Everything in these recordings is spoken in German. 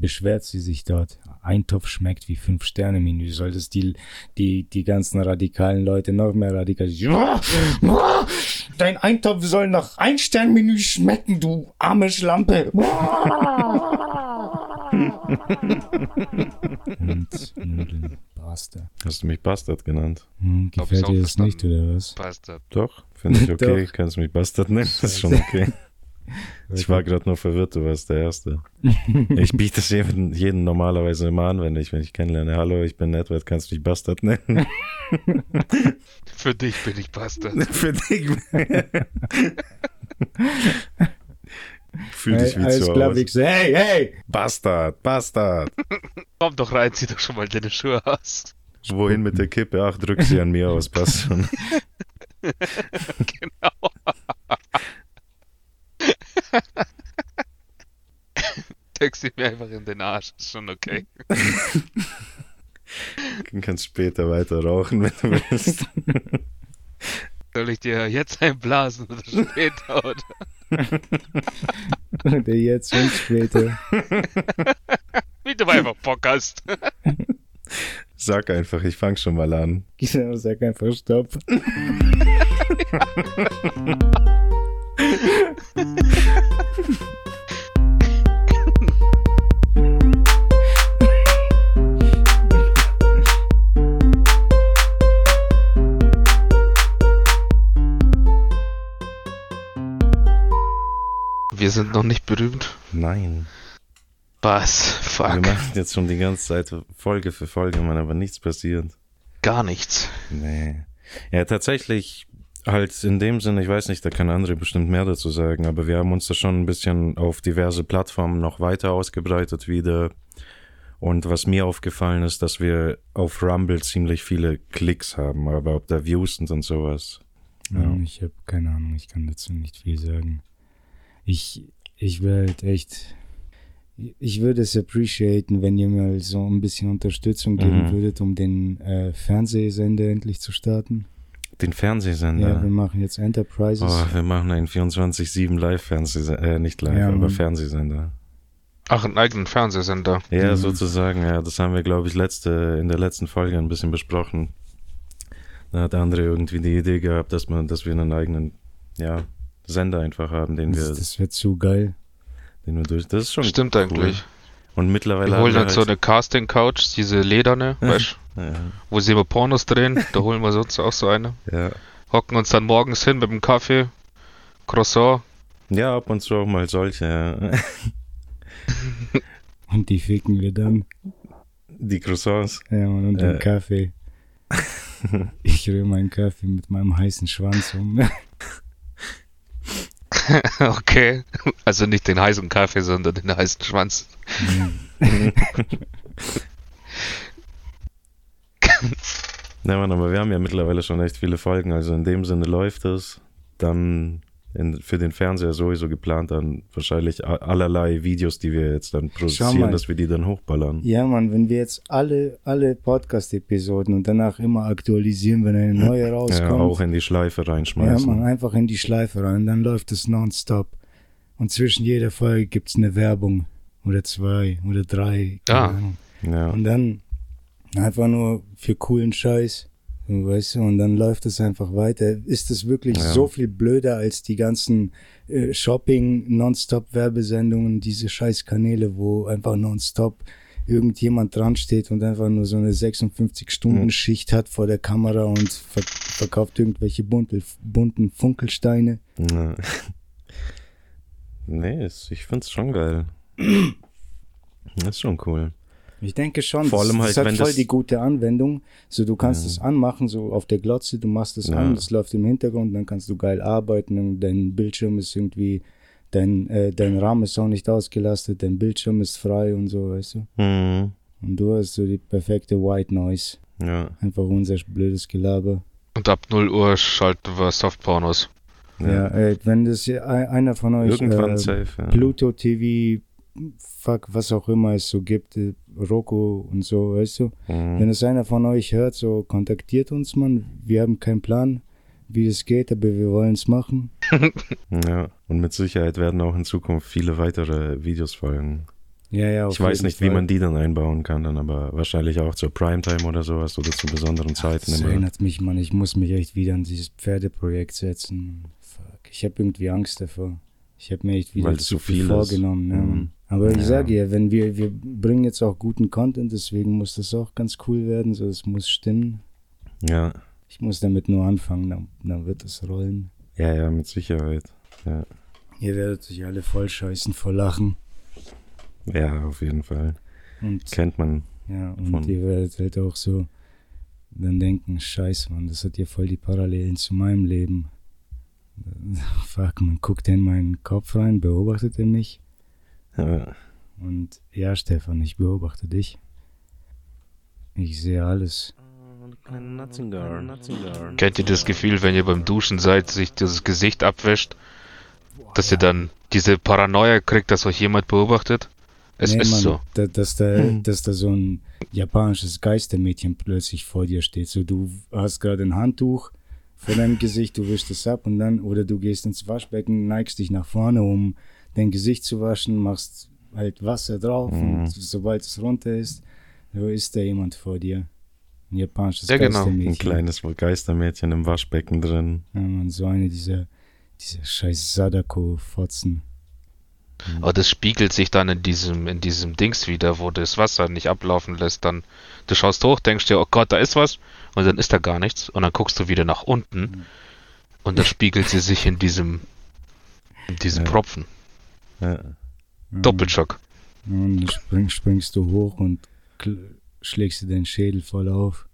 beschwert sie sich dort. Eintopf schmeckt wie Fünf-Sterne-Menü. Solltest die, die, die ganzen radikalen Leute noch mehr radikalisieren. Dein Eintopf soll nach Ein-Stern-Menü schmecken, du arme Schlampe. Und Nudeln. Bastard. Hast du mich Bastard genannt? Hm, gefällt dir das nicht, oder was? Bastard. Doch, finde ich okay. Kannst mich Bastard nennen, das ist schon okay. Ich war gerade nur verwirrt, du warst der Erste. Ich biete es jedem, jedem normalerweise immer an, wenn ich mich kennenlerne. Hallo, ich bin Edward, kannst du mich Bastard nennen? Für dich bin ich Bastard. Für dich. Fühl dich Hey, wie alles zu klar, Hause. Hey, hey! Bastard, Bastard. Komm doch rein, zieh doch schon mal deine Schuhe aus. Wohin mit der Kippe? Ach, drück sie an mir aus, passt schon. genau. Sie mir einfach in den Arsch, ist schon okay. Du kannst später weiter rauchen, wenn du willst. Soll ich dir jetzt einblasen oder später, oder? Der jetzt und später. Wie du einfach Bock hast. Sag einfach, ich fang schon mal an. Genau, sag einfach Stopp. Wir sind noch nicht berühmt. Nein. Was? Wir Fuck. machen jetzt schon die ganze Zeit Folge für Folge, man, aber nichts passiert. Gar nichts. Nee. Ja, tatsächlich halt in dem Sinne, ich weiß nicht, da kann andere bestimmt mehr dazu sagen, aber wir haben uns da schon ein bisschen auf diverse Plattformen noch weiter ausgebreitet wieder. Und was mir aufgefallen ist, dass wir auf Rumble ziemlich viele Klicks haben, aber ob da Views sind und sowas. Ja. Ähm, Ich habe keine Ahnung, ich kann dazu nicht viel sagen. Ich, ich wäre halt echt. Ich würde es appreciaten, wenn ihr mal so ein bisschen Unterstützung geben Mhm. würdet, um den äh, Fernsehsender endlich zu starten. Den Ja, Fernsehsender. wir machen jetzt Enterprises. oh, wir machen einen 24-7 Live-Fernsehsender, äh, nicht live, Ja, aber. Fernsehsender. Ach, einen eigenen Fernsehsender. Ja, Mhm. sozusagen, ja. Das haben wir, glaube ich, letzte, in der letzten Folge ein bisschen besprochen. Da hat André irgendwie die Idee gehabt, dass man, dass wir einen eigenen, ja, Sender einfach haben, den wir, das das wird zu geil. den wir durch. Das ist schon Stimmt cool. eigentlich. Und mittlerweile Wir haben holen wir dann so halt, eine Casting-Couch, diese lederne, weißt ja, wo sie immer Pornos drehen. Da holen wir sonst auch so eine. ja. Hocken uns dann morgens hin mit dem Kaffee, Croissant. ja, ab und zu auch mal solche, ja. Und die ficken wir dann. Die Croissants. Ja, Mann, und den Äh. Kaffee. Ich rühre meinen Kaffee mit meinem heißen Schwanz um. okay. Also nicht den heißen Kaffee, sondern den heißen Schwanz. Ja, Mann, aber wir haben ja mittlerweile schon echt viele Folgen, also in dem Sinne läuft es. Dann in, für den Fernseher sowieso geplant, dann wahrscheinlich allerlei Videos, die wir jetzt dann produzieren, mal. dass wir die dann hochballern. Ja, Mann, wenn wir jetzt alle, alle Podcast-Episoden und danach immer aktualisieren, wenn eine neue Ja, rauskommt. auch in die Schleife Ja, reinschmeißen. man, einfach in die Schleife rein, dann läuft es nonstop. Und zwischen jeder Folge gibt's eine Werbung. Oder zwei, oder drei. Ja. Ahnung. Ja. Und dann einfach nur für coolen Scheiß. Weißt du, und dann läuft es einfach weiter. Ist es wirklich Ja. so viel blöder als die ganzen äh, Shopping-Nonstop-Werbesendungen, diese Scheißkanäle, wo einfach nonstop irgendjemand dran steht und einfach nur so eine 56-Stunden-Schicht hat vor der Kamera und ver verkauft irgendwelche bunte, bunten Funkelsteine. Ja. nee, ich find's schon geil. Das ist schon cool. Ich denke schon, Vor allem das, halt, das hat wenn voll das- die gute Anwendung. So, du kannst Ja. es anmachen, so auf der Glotze, du machst es Ja. an, das läuft im Hintergrund, dann kannst du geil arbeiten und dein Bildschirm ist irgendwie, dein, äh, dein Rahmen ist auch nicht ausgelastet, dein Bildschirm ist frei und so, weißt du. Mhm. Und du hast so die perfekte White Noise. Ja. Einfach unser blödes Gelaber. Und ab 0 Uhr schalten wir Softpornos. ja. Ja, äh, wenn das einer von euch Irgendwann äh, safe. Ja. Pluto TV, fuck, was auch immer es so gibt, Roku und so, weißt du. Wenn Mhm. es einer von euch hört, so kontaktiert uns, Mann. Wir haben keinen Plan, wie das geht, aber wir wollen es machen. Ja. Und mit Sicherheit werden auch in Zukunft viele weitere Videos folgen. Ja, ja, Ich weiß nicht, wie Fall. man die dann einbauen kann, dann aber wahrscheinlich auch zur Primetime oder sowas oder zu besonderen Zeiten Das immer. erinnert mich, Mann. Ich muss mich echt wieder an dieses Pferdeprojekt setzen. Fuck. Ich habe irgendwie Angst davor. Ich habe mir echt wieder zu viel vorgenommen. Ja, Mhm. Aber ich sage ja, wenn wir, wir bringen jetzt auch guten Content, deswegen muss das auch ganz cool werden. So, es muss stimmen. Ja, Ich muss damit nur anfangen, dann, dann wird es rollen. ja, ja, mit Sicherheit. Ja, Ihr werdet sich alle voll scheißen, voll lachen. ja auf jeden Fall. Und Kennt man. Ja, und Von- ihr werdet halt auch so dann denken, scheiße, Mann, das hat ja voll die Parallelen zu meinem Leben. Fuck, man guckt in meinen Kopf rein, beobachtet er mich. Ja, Und ja, Stefan, ich beobachte dich. Ich sehe alles. Kennt ihr das Gefühl, wenn ihr beim Duschen seid, sich das Gesicht abwäscht, dass ihr dann diese Paranoia kriegt, dass euch jemand beobachtet? Es Nee, ist Mann, so. Da, dass, da, dass da so ein japanisches Geistermädchen plötzlich vor dir steht. So, du hast gerade ein Handtuch vor deinem Gesicht, du wischst es ab und dann, oder du gehst ins Waschbecken, neigst dich nach vorne, um dein Gesicht zu waschen, machst halt Wasser drauf Mhm. und sobald es runter ist, so ist da jemand vor dir. Ein japanisches Ja, genau. Geistermädchen. ein kleines Geistermädchen im Waschbecken drin. Ja, man, so eine dieser, dieser scheiß Sadako-Fotzen. Aber das spiegelt sich dann in diesem, in diesem Dings wieder, wo das Wasser nicht ablaufen lässt. Dann, du schaust hoch, denkst dir, oh Gott, da ist was, und dann ist da gar nichts. Und dann guckst du wieder nach unten und dann spiegelt sie sich in diesem, in diesem Ja. Propfen. Ja. Ja. Doppelschock. Und dann spring, springst du hoch und kl- schlägst dir deinen Schädel voll auf.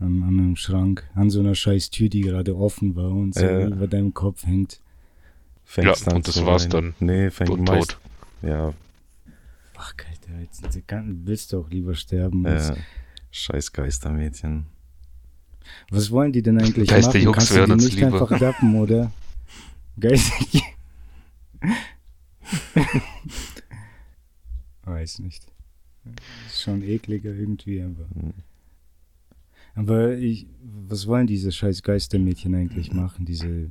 An, an einem Schrank, an so einer scheiß Tür, die gerade offen war und so Ja. über deinem Kopf hängt. Fängst Ja, dann und das zu war's weinen. dann. Nee, fängt Und meist, tot. Ja, Ach, Alter, jetzt du kann, willst du auch lieber sterben. als- ja. Scheiß Geistermädchen. Was wollen die denn eigentlich Geister machen? Jungs Kannst du die nicht lieber. einfach dappen, oder? Geister... Weiß nicht. Ist schon ekliger irgendwie, aber... Hm. Aber ich, was wollen diese scheiß Geistermädchen eigentlich machen? Diese,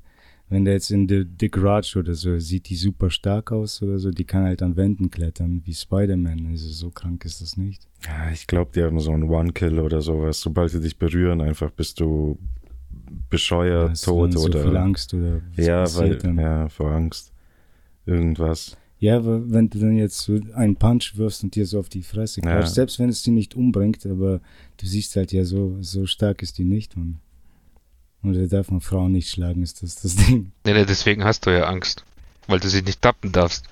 wenn der jetzt in The, The Garage oder so, sieht die super stark aus oder so, die kann halt an Wänden klettern, wie Spider-Man. Also so krank ist das nicht. Ja, ich glaube, die haben so einen One-Kill oder sowas. Sobald sie dich berühren, einfach bist du bescheuert, du tot so viel oder. Angst oder ja, weil, dann? ja, vor Angst. Irgendwas. Ja, aber wenn du dann jetzt so einen Punch wirfst und dir so auf die Fresse Ja. klatscht, selbst wenn es die nicht umbringt, aber du siehst halt ja so, so stark ist die nicht, man. Oder darf man Frauen nicht schlagen, ist das das Ding. Nee, nee, deswegen hast du ja Angst. Weil du sie nicht tappen darfst.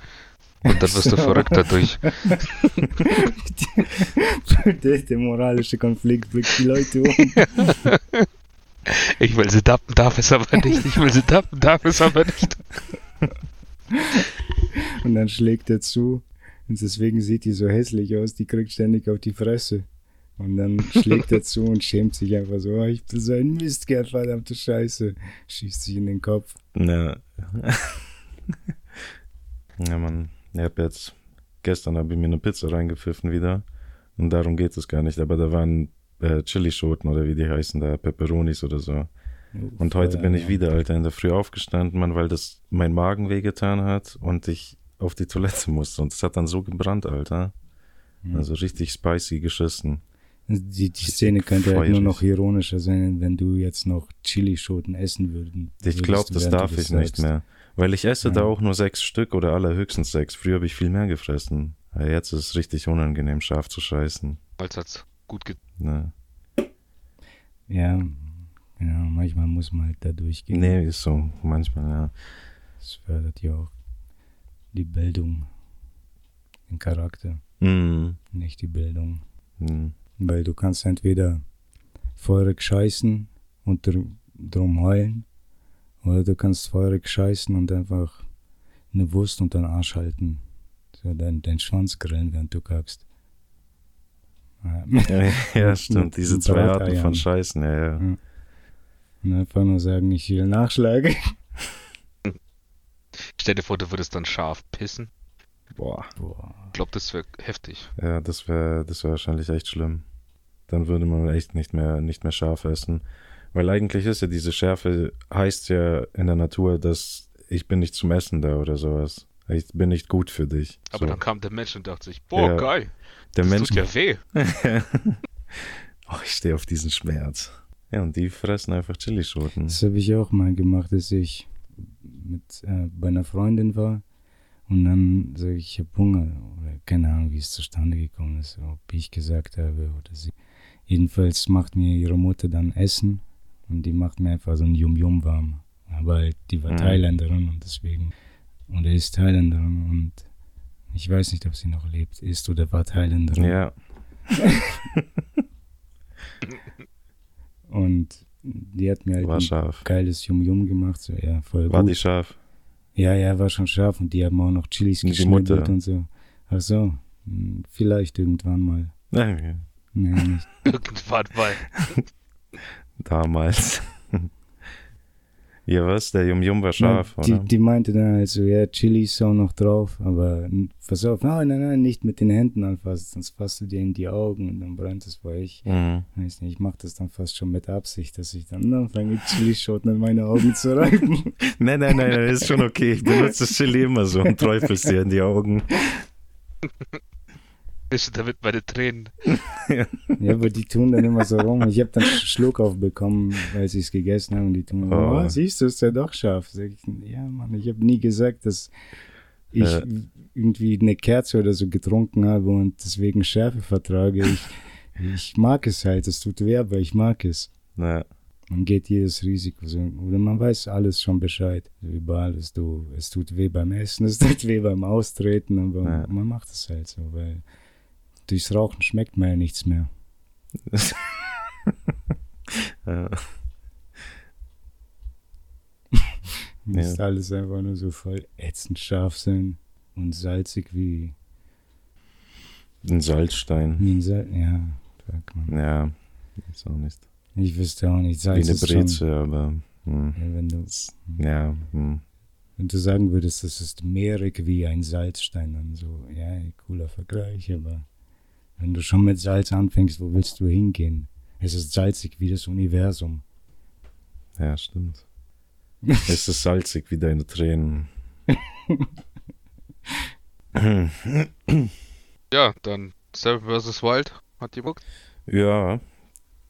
Und dann wirst du verrückt dadurch. der, der moralische Konflikt bringt die Leute um. Ich will sie tappen, darf es aber nicht. Ich will sie tappen, darf es aber nicht. Und dann schlägt er zu. Und deswegen sieht die so hässlich aus, die kriegt ständig auf die Fresse. Und dann schlägt er zu und schämt sich einfach so, oh, ich bin so ein Mistkerl, verdammte Scheiße. Schießt sich in den Kopf. Ja. ja, Mann. Ich hab jetzt, gestern habe ich mir eine Pizza reingepfiffen wieder. Und darum geht es gar nicht. Aber da waren äh, Chilischoten oder wie die heißen da, Peperonis oder so. Und heute bin ich wieder, Alter, in der Früh aufgestanden, Mann, weil das mein Magen wehgetan hat und ich auf die Toilette musste. Und es hat dann so gebrannt, Alter. Also richtig spicy geschissen. Die, die Szene könnte halt nur noch ironischer sein, wenn du jetzt noch Chilischoten essen würden. Ich glaube, das darf ich nicht mehr. Weil ich esse da Ja. auch nur sechs Stück oder allerhöchstens sechs. Früher habe ich viel mehr gefressen. Aber jetzt ist es richtig unangenehm, scharf zu scheißen. Weil es hat gut ge Ne. Ja, genau, manchmal muss man halt da durchgehen. Nee, ist so. Manchmal, ja. Das fördert ja auch die Bildung, den Charakter, Mm. nicht die Bildung. Mm. Weil du kannst entweder feurig scheißen und dr drum heulen, oder du kannst feurig scheißen und einfach eine Wurst unter den Arsch halten. So dein, dein Schwanz grillen, während du kackst. Ja. Ja, ja, stimmt. Diese zwei Arten von Scheißen, ja, ja. Und einfach nur sagen, ich will Nachschlag. Stell dir vor, du würdest dann scharf pissen. Boah. Boah. Ich glaube, das wäre heftig. Ja, das wäre das wär wahrscheinlich echt schlimm. Dann würde man echt nicht mehr, nicht mehr scharf essen. Weil eigentlich ist ja diese Schärfe, heißt ja in der Natur, dass ich bin nicht zum Essen da oder sowas. Ich bin nicht gut für dich. Aber so. dann kam der Mensch und dachte sich, boah, Ja. geil, der das Mensch. tut ja weh. oh, ich stehe auf diesen Schmerz. Ja, und die fressen einfach Chilischoten. Das habe ich auch mal gemacht, dass ich mit äh, bei einer Freundin war und dann sage ich, ich habe Hunger oder keine Ahnung, wie es zustande gekommen ist, ob ich gesagt habe oder sie. Jedenfalls macht mir ihre Mutter dann Essen und die macht mir einfach so ein Yum-Yum warm. Aber halt, die war Mhm. Thailänderin und deswegen, oder ist Thailänderin und ich weiß nicht, ob sie noch lebt, ist oder war Thailänderin. Ja, Und die hat mir halt war ein scharf. geiles Yum-Yum gemacht, so ja, voll War gut. die scharf? Ja, ja, war schon scharf und die haben auch noch Chilis Die geschnibbelt Mutter. und so. Ach so, hm, vielleicht irgendwann mal. Nein, ja. Nee, nicht. Irgendwann mal. damals. ja, was? Der Yum Yum war scharf, Na, die, oder? die meinte dann also, ja, Chilis auch noch drauf, aber pass auf, nein, nein, nein, nicht mit den Händen anfassen, sonst fasst du dir in die Augen und dann brennt es vor ich. Mhm. Weiß nicht, ich mache das dann fast schon mit Absicht, dass ich dann anfange, Chilischoten in meine Augen zu reiben. Nein, nein, nein, nein, ist schon okay. Ich benutze das Chili immer so und träufelst dir in die Augen. Wische damit meine Tränen. ja, aber die tun dann immer so rum. Ich habe dann Schluck aufbekommen, weil sie es gegessen haben und die tun immer, Oh. oh, siehst du, ist ja doch scharf. Sag ich, ja, Mann, ich habe nie gesagt, dass ich Äh. irgendwie eine Kerze oder so getrunken habe und deswegen Schärfe vertrage. Ich, ich mag es halt, es tut weh, aber ich mag es. Na, Man geht jedes Risiko so. Oder man weiß alles schon Bescheid. Über alles. Du, es tut weh beim Essen, es tut weh beim Austreten, aber Ja. man macht es halt so, weil durchs Rauchen schmeckt man ja nichts mehr. ja. Muss alles einfach nur so voll ätzend scharf sein und salzig wie, Ein Salzstein. wie ein Salz. Ja, sagt man. Ja, ist auch nicht. Ich wüsste auch nicht. Wie Salz eine ist schon, Breze, aber. Hm. ja, wenn, du, Ja, hm. wenn du sagen würdest, das ist mehrig wie ein Salzstein, dann so, ja, cooler Vergleich, aber wenn du schon mit Salz anfängst, wo willst du hingehen? Es ist salzig wie das Universum. ja, stimmt. es ist salzig wie deine Tränen. Ja, dann Seven vs. Wild hat die Bock. Ja,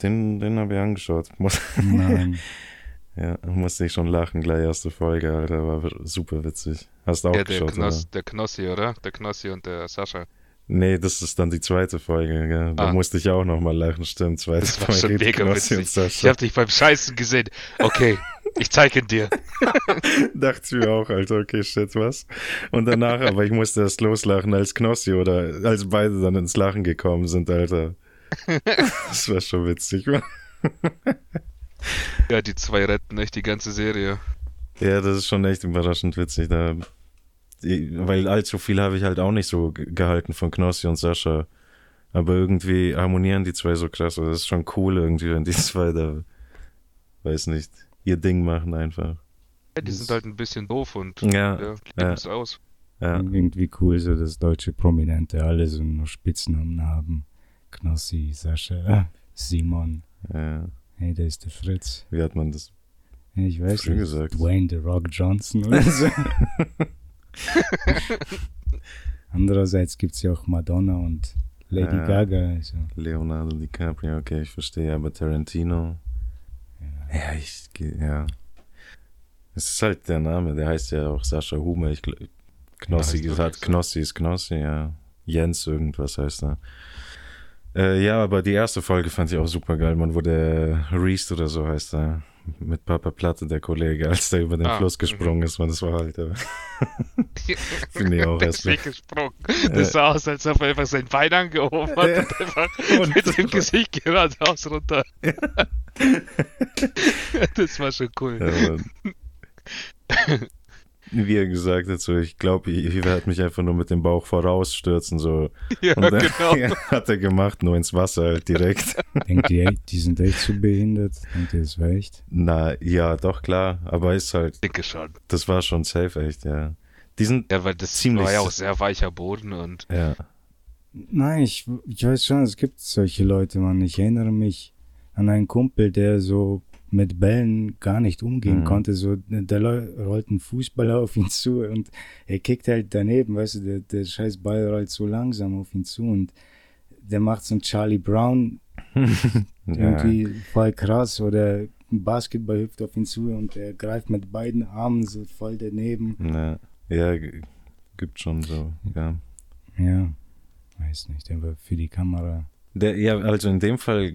den, den habe ich angeschaut. Muss, Nein. ja, musste ich schon lachen, gleich erste Folge, Alter. War super witzig. Hast du auch Ja, der, geschaut, oder? Knoss, der Knossi, oder? Der Knossi und der Sascha. Nee, das ist dann die zweite Folge, gell? Da Ah. musste ich auch nochmal lachen, stimmt. Zweite Das war Folge. schon mega Knossi und witzig. Ich hab dich beim Scheißen gesehen. Okay, ich zeige ihn dir. Dachte ich mir auch, Alter, okay, shit, was? Und danach, aber ich musste erst loslachen, als Knossi oder als beide dann ins Lachen gekommen sind, Alter. Das war schon witzig. Ja, die zwei retten echt die ganze Serie. Ja, das ist schon echt überraschend witzig. Da, weil allzu viel habe ich halt auch nicht so ge- gehalten von Knossi und Sascha. Aber irgendwie harmonieren die zwei so krass. Also das ist schon cool irgendwie, wenn die zwei da, weiß nicht, ihr Ding machen einfach. Ja, die sind halt ein bisschen doof und Ja, ja, ja. es aus. ja. Irgendwie cool, so dass deutsche Prominente alle so nur Spitznamen haben. Knossi, Sascha, Simon. ja. Hey, da ist der Fritz. Wie hat man das? Ich weiß nicht. gesagt. Dwayne The Rock Johnson oder so. Andererseits gibt es ja auch Madonna und Lady Ja. Gaga. Also. Leonardo DiCaprio, okay, ich verstehe, aber Tarantino. Ja, ich, ge- ja. Es ist halt der Name, der heißt ja auch Sascha Humer. Ich, Knossi Ja, gesagt. Knossi ist Knossi, ja. Jens irgendwas heißt er. Äh, ja, aber die erste Folge fand ich auch super geil. Man wurde Reese oder so heißt er. Mit Papa Platte, der Kollege, als der über den Ah, Fluss gesprungen ist, man, das war halt. Äh, Finde ich auch Der ist hässlich. weggesprungen. Das sah aus, als ob er einfach sein Bein angehoben hat Ja. und einfach Und- mit dem Gesicht geradeaus runter. das war schon cool. Ja. Wie er gesagt hat, so, ich glaube, ich, ich werde mich einfach nur mit dem Bauch vorausstürzen, so. Ja, Und dann genau. ja, hat er gemacht, nur ins Wasser halt direkt. Denkt ihr, die sind echt so behindert? Denkt ihr, das war echt? Na, ja, doch, klar, aber ist halt, Ich denke schon. das war schon safe, echt, ja. Die sind, Ja, weil das Ziemlich war ja auch sehr weicher Boden und ja, Nein, ich, ich weiß schon, es gibt solche Leute, Mann. Ich erinnere mich an einen Kumpel, der so mit Bällen gar nicht umgehen Mhm. konnte. So, da rollt ein Fußballer auf ihn zu und er kickt halt daneben, weißt du, der, der scheiß Ball rollt so langsam auf ihn zu und der macht so einen Charlie Brown Ja. irgendwie voll krass oder ein Basketball hüpft auf ihn zu und er greift mit beiden Armen so voll daneben. Ja, ja, gibt schon so, ja. Ja, weiß nicht, war für die Kamera. Der, ja, also in dem Fall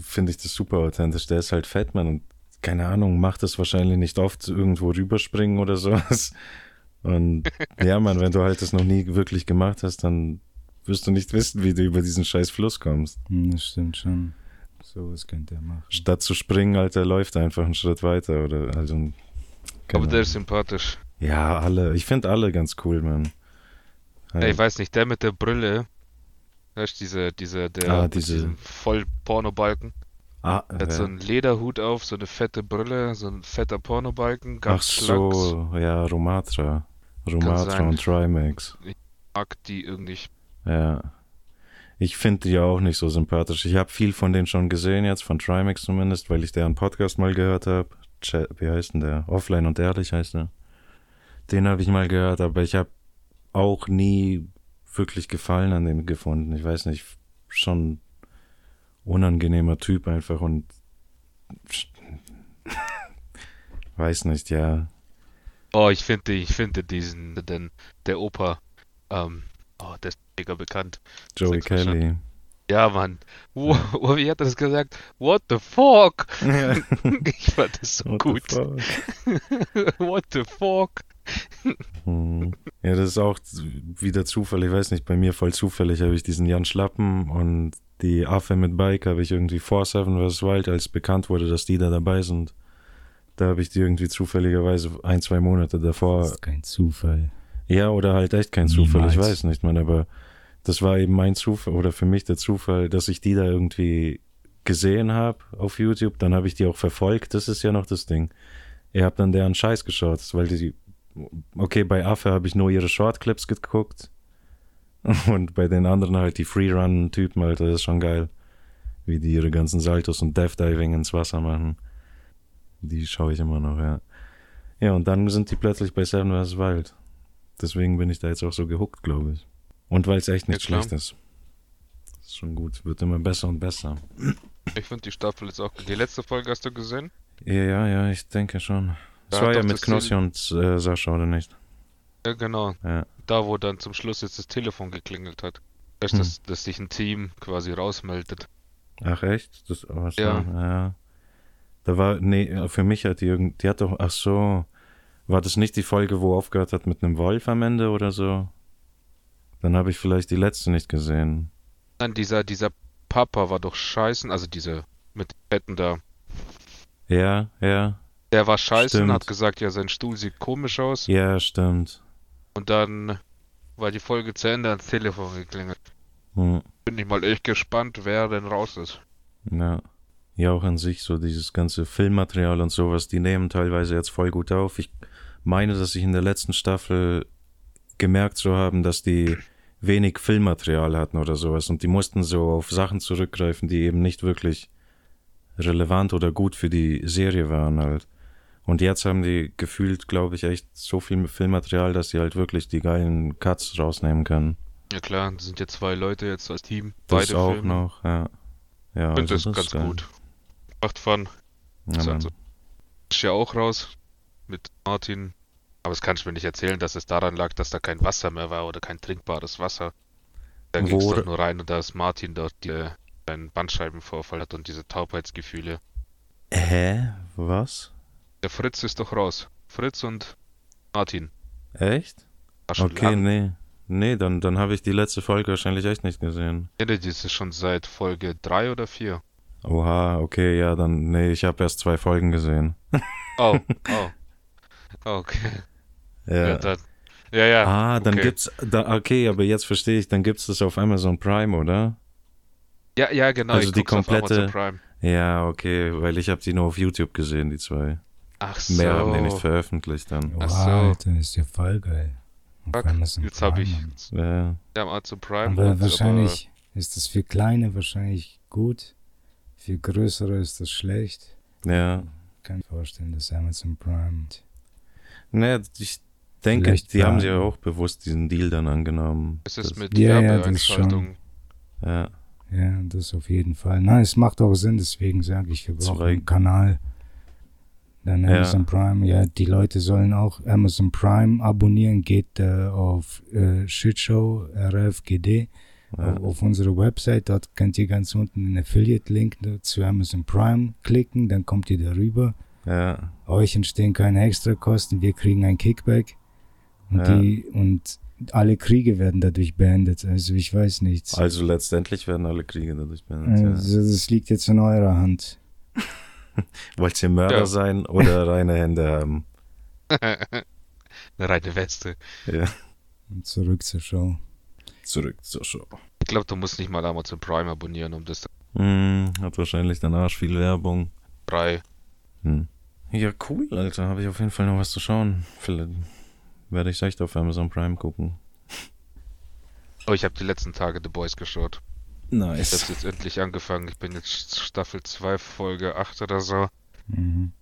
finde ich das super authentisch. Der ist halt Fettmann und keine Ahnung, macht das wahrscheinlich nicht oft irgendwo rüberspringen oder sowas. Und ja, Mann, wenn du halt das noch nie wirklich gemacht hast, dann wirst du nicht wissen, wie du über diesen scheiß Fluss kommst. Hm, Das stimmt schon. Sowas könnte er machen. Statt zu springen, Alter, läuft er einfach einen Schritt weiter oder also. Aber der ist sympathisch. Ja, alle. Ich finde alle ganz cool, Mann. Ich weiß nicht, der mit der Brille. Weißt du, diese, diese, der Ah, diese- voll Pornobalken. ah, Der hat äh, so einen Lederhut auf, so eine fette Brille, so ein fetter Pornobalken, ach ganz schlank. so, ja, Romatra. Romatra und Trimax. Mag die irgendwie. Ja. Ich finde die ja auch nicht so sympathisch. Ich habe viel von denen schon gesehen jetzt, von Trimax zumindest, weil ich deren Podcast mal gehört habe. Wie heißt denn der? Offline und Ehrlich heißt der. Den habe ich mal gehört, aber ich habe auch nie wirklich Gefallen an dem gefunden. Ich weiß nicht, schon unangenehmer Typ einfach und weiß nicht, ja. Oh, ich finde, ich finde diesen, den, der Opa, ähm, oh, der ist mega bekannt. Joey. Kelly. Ja, Mann. Wo, wo, wie hat er das gesagt? What the fuck? Ja. Ich fand das so What the gut. fuck? What the fuck? Hm. Ja, das ist auch wieder Zufall. Ich weiß nicht, bei mir voll zufällig habe ich diesen Jan Schlappen und die Affe mit Bike habe ich irgendwie vor Seven vs. Wild, als bekannt wurde, dass die da dabei sind. Da habe ich die irgendwie zufälligerweise ein, zwei Monate davor. Das ist kein Zufall. Ja, oder halt echt kein Zufall, ich Niemals. weiß nicht, man, aber das war eben mein Zufall oder für mich der Zufall, dass ich die da irgendwie gesehen habe auf YouTube. Dann habe ich die auch verfolgt. Das ist ja noch das Ding. Ihr habt dann deren Scheiß geschaut, weil die. Okay, bei Affe habe ich nur ihre Shortclips geguckt. Und bei den anderen halt die Freerun-Typen, Alter, das ist schon geil. Wie die ihre ganzen Saltos und Death-Diving ins Wasser machen. Die schaue ich immer noch, ja. Ja, und dann sind die plötzlich bei Seven vs. Wild. Deswegen bin ich da jetzt auch so gehuckt, glaube ich. Und weil es echt nicht Ja, schlecht ist. Das ist schon gut. Wird immer besser und besser. Ich finde die Staffel ist auch. Die letzte Folge hast du gesehen? Ja, ja, ja, ich denke schon. Es Da war ja mit das Knossi und äh, Sascha, oder nicht? Ja, genau. Ja. Da, wo dann zum Schluss jetzt das Telefon geklingelt hat. Weißt, Hm. dass, dass sich ein Team quasi rausmeldet. Ach, echt? Das, so, Ja. ja. Da war, nee, für mich hat die irgend, die hat doch, ach so, war das nicht die Folge, wo aufgehört hat mit einem Wolf am Ende oder so? Dann habe ich vielleicht die letzte nicht gesehen. Nein, dieser, dieser Papa war doch scheißen, also dieser mit Betten da. Ja, ja, Der war scheißen, Stimmt. hat gesagt, ja, sein Stuhl sieht komisch aus. ja, stimmt. Und dann war die Folge zu Ende, ans Telefon geklingelt. Hm. Bin ich mal echt gespannt, wer denn raus ist. Ja. Ja, auch an sich, so dieses ganze Filmmaterial und sowas, die nehmen teilweise jetzt voll gut auf. Ich meine, dass ich in der letzten Staffel gemerkt zu haben, dass die wenig Filmmaterial hatten oder sowas und die mussten so auf Sachen zurückgreifen, die eben nicht wirklich relevant oder gut für die Serie waren halt. Und jetzt haben die gefühlt, glaube ich, echt so viel Filmmaterial, dass sie halt wirklich die geilen Cuts rausnehmen können. Ja klar, das sind ja zwei Leute jetzt als Team. Das Beide auch Filme. noch, ja. Ja, Ich finde also das ganz geil. gut. Macht Fun. Ja, Ist also, ist ja auch raus mit Martin. Aber das kannst du mir nicht erzählen, dass es daran lag, dass da kein Wasser mehr war oder kein trinkbares Wasser. Da ging es doch nur rein und da ist Martin dort die, einen Bandscheibenvorfall hat und diese Taubheitsgefühle. Hä? Was? Der Fritz ist doch raus. Fritz und Martin. Echt? Okay, lang. nee. Nee, dann, dann habe ich die letzte Folge wahrscheinlich echt nicht gesehen. Nee, das ist schon seit Folge 3 oder 4. Oha, okay, ja, dann, nee, ich habe erst zwei Folgen gesehen. Oh, oh. Okay. Ja, Ja. dann, ja, ja. ah, dann okay. gibt's, da, okay, aber jetzt verstehe ich, dann gibt's das auf Amazon Prime, oder? Ja, ja, genau. Also ich die komplette-. Ja, okay, weil ich habe die nur auf YouTube gesehen, die zwei. Ach so. Mehr haben die nicht veröffentlicht dann. Ach so. Alter, ist ja voll geil. Fuck, jetzt habe ich Prime. Ja, ja, Amazon Prime. Aber und- wahrscheinlich ist das für Kleine wahrscheinlich gut. Für Größere ist das schlecht. Ja. Kann ich vorstellen, dass Amazon Prime. Ne, ich denke, Vielleicht die haben da- sich ja auch bewusst diesen Deal dann angenommen. Es ist mit Ja, ja, das Werbeeinschaltung. Ja, Ja, das auf jeden Fall. Nein, es macht auch Sinn, deswegen sage ich, wir brauchen Zwei- einen Kanal. Dann Ja. Amazon Prime, ja, die Leute sollen auch Amazon Prime abonnieren, geht äh, auf äh, Shitshow RFGD ja. auf, auf unsere Website, dort könnt ihr ganz unten einen Affiliate-Link zu Amazon Prime klicken, dann kommt ihr darüber. ja. Euch entstehen keine Extrakosten, wir kriegen ein Kickback und, Ja. die, und alle Kriege werden dadurch beendet. Also ich weiß nichts. Also letztendlich werden alle Kriege dadurch beendet. ja. Also, das liegt jetzt in eurer Hand. Wollt ihr Mörder Ja. sein oder reine Hände haben? Eine reine Weste. Ja. Und zurück zur Show. Zurück zur Show. Ich glaube, du musst nicht mal Amazon Prime abonnieren, um das Hm, hat wahrscheinlich dann Arsch viel Werbung. frei. Hm. Ja, cool, Alter. Habe ich auf jeden Fall noch was zu schauen. Vielleicht werde ich echt auf Amazon Prime gucken. Oh, ich habe die letzten Tage The Boys geschaut. Ich habe Nice. jetzt endlich angefangen. Ich bin jetzt Staffel 2, Folge 8 oder so. Mhm.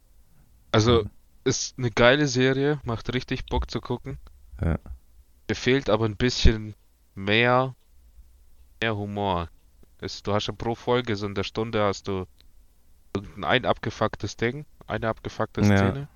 Also, ist eine geile Serie, macht richtig Bock zu gucken. Ja. Mir fehlt aber ein bisschen mehr, mehr Humor. Es, du hast ja pro Folge, so in der Stunde hast du irgendein ein abgefucktes Ding, eine abgefuckte Ja. Szene,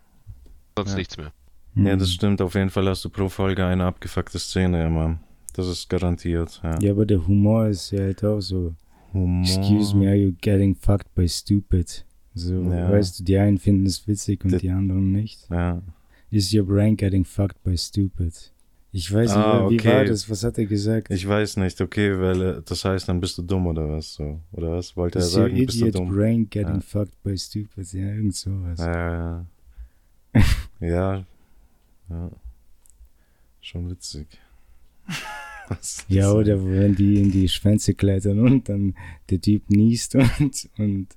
sonst Ja. nichts mehr. Ja, Mhm. das stimmt. Auf jeden Fall hast du pro Folge eine abgefuckte Szene immer. Das ist garantiert. Ja. Ja, aber der Humor ist ja halt auch so. Humor. Excuse me, are you getting fucked by stupid? So, Ja. weißt du, die einen finden es witzig und Das- die anderen nicht. Ja. Is your brain getting fucked by stupid? Ich weiß nicht, Ah, wie okay. war das? Was hat er gesagt? Ich weiß nicht, okay, weil äh, das heißt, dann bist du dumm oder was? So. Oder was wollte er Is your sagen? Du idiot brain getting Ja. fucked by stupid? Ja, irgend sowas. Ja, ja. ja. Schon witzig. Ja, oder wenn die in die Schwänze klettern und dann der Typ niest und, und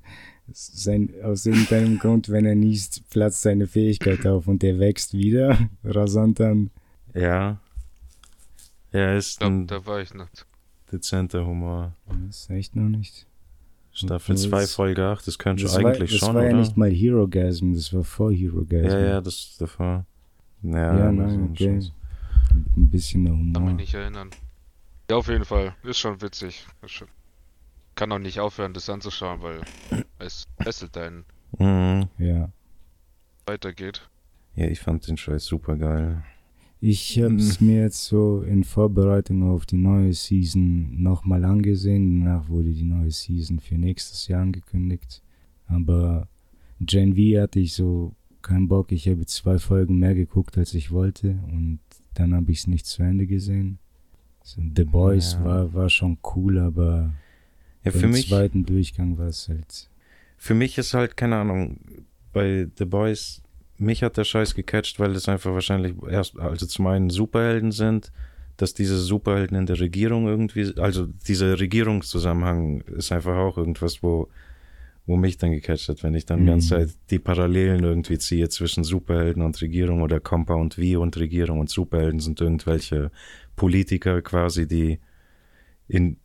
sein, aus irgendeinem Grund, wenn er niest, platzt seine Fähigkeit auf und der wächst wieder rasant an. Ja. Ja, ist Ich glaube, ein da war ich noch. dezenter Humor. Das ist echt noch nicht. Staffel Das- 2, Folge 8, das könnte Das schon war, eigentlich das schon, war ja oder? nicht mal Herogasm, das war vor Herogasm. ja, ja, das ist davor. Ja, Ja, aber nein, okay. Ein bisschen der Kann mich Humor. nicht erinnern. Ja, auf jeden Fall. Ist schon witzig. Ist schon... Kann auch nicht aufhören, das anzuschauen, weil es fesselt einen Mhm. Ja. weitergeht. Ja, ich fand den Scheiß super geil. Ich habe es mir jetzt so in Vorbereitung auf die neue Season nochmal angesehen. Danach wurde die neue Season für nächstes Jahr angekündigt. Aber Gen V hatte ich so keinen Bock. Ich habe zwei Folgen mehr geguckt, als ich wollte. Und dann habe ich es nicht zu Ende gesehen. So, The Boys Ja. war, war schon cool, aber Ja, für beim mich, zweiten Durchgang war es halt. für mich ist halt, keine Ahnung, bei The Boys, mich hat der Scheiß gecatcht, weil es einfach wahrscheinlich erst, also zum einen Superhelden sind, dass diese Superhelden in der Regierung irgendwie, also dieser Regierungszusammenhang ist einfach auch irgendwas, wo, wo mich dann gecatcht hat, wenn ich dann die ganze Mhm. Zeit die Parallelen irgendwie ziehe zwischen Superhelden und Regierung oder Compound V und Regierung und Superhelden sind irgendwelche Politiker quasi, die in,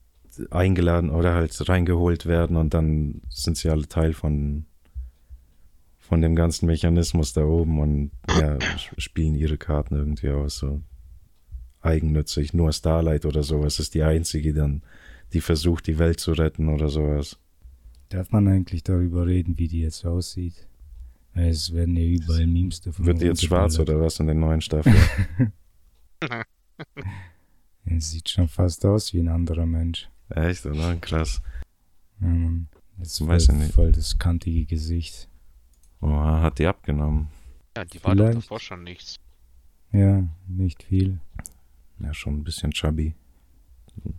eingeladen oder halt reingeholt werden und dann sind sie alle Teil von, von dem ganzen Mechanismus da oben und ja, sp- spielen ihre Karten irgendwie aus, so eigennützig. Nur Starlight oder sowas ist die einzige dann, die versucht, die Welt zu retten oder sowas. Darf man eigentlich darüber reden, wie die jetzt aussieht? Es werden ja überall Memes davon. Wird die jetzt schwarz oder was in den neuen Staffeln? Es sieht schon fast aus wie ein anderer Mensch. Echt, oder? Krass. Ja, Mann. Das Weiß voll, ich nicht. voll das kantige Gesicht. Oha, hat die abgenommen. Ja, die war doch Vielleicht. davor schon nichts. Ja, nicht viel. Ja, schon ein bisschen chubby.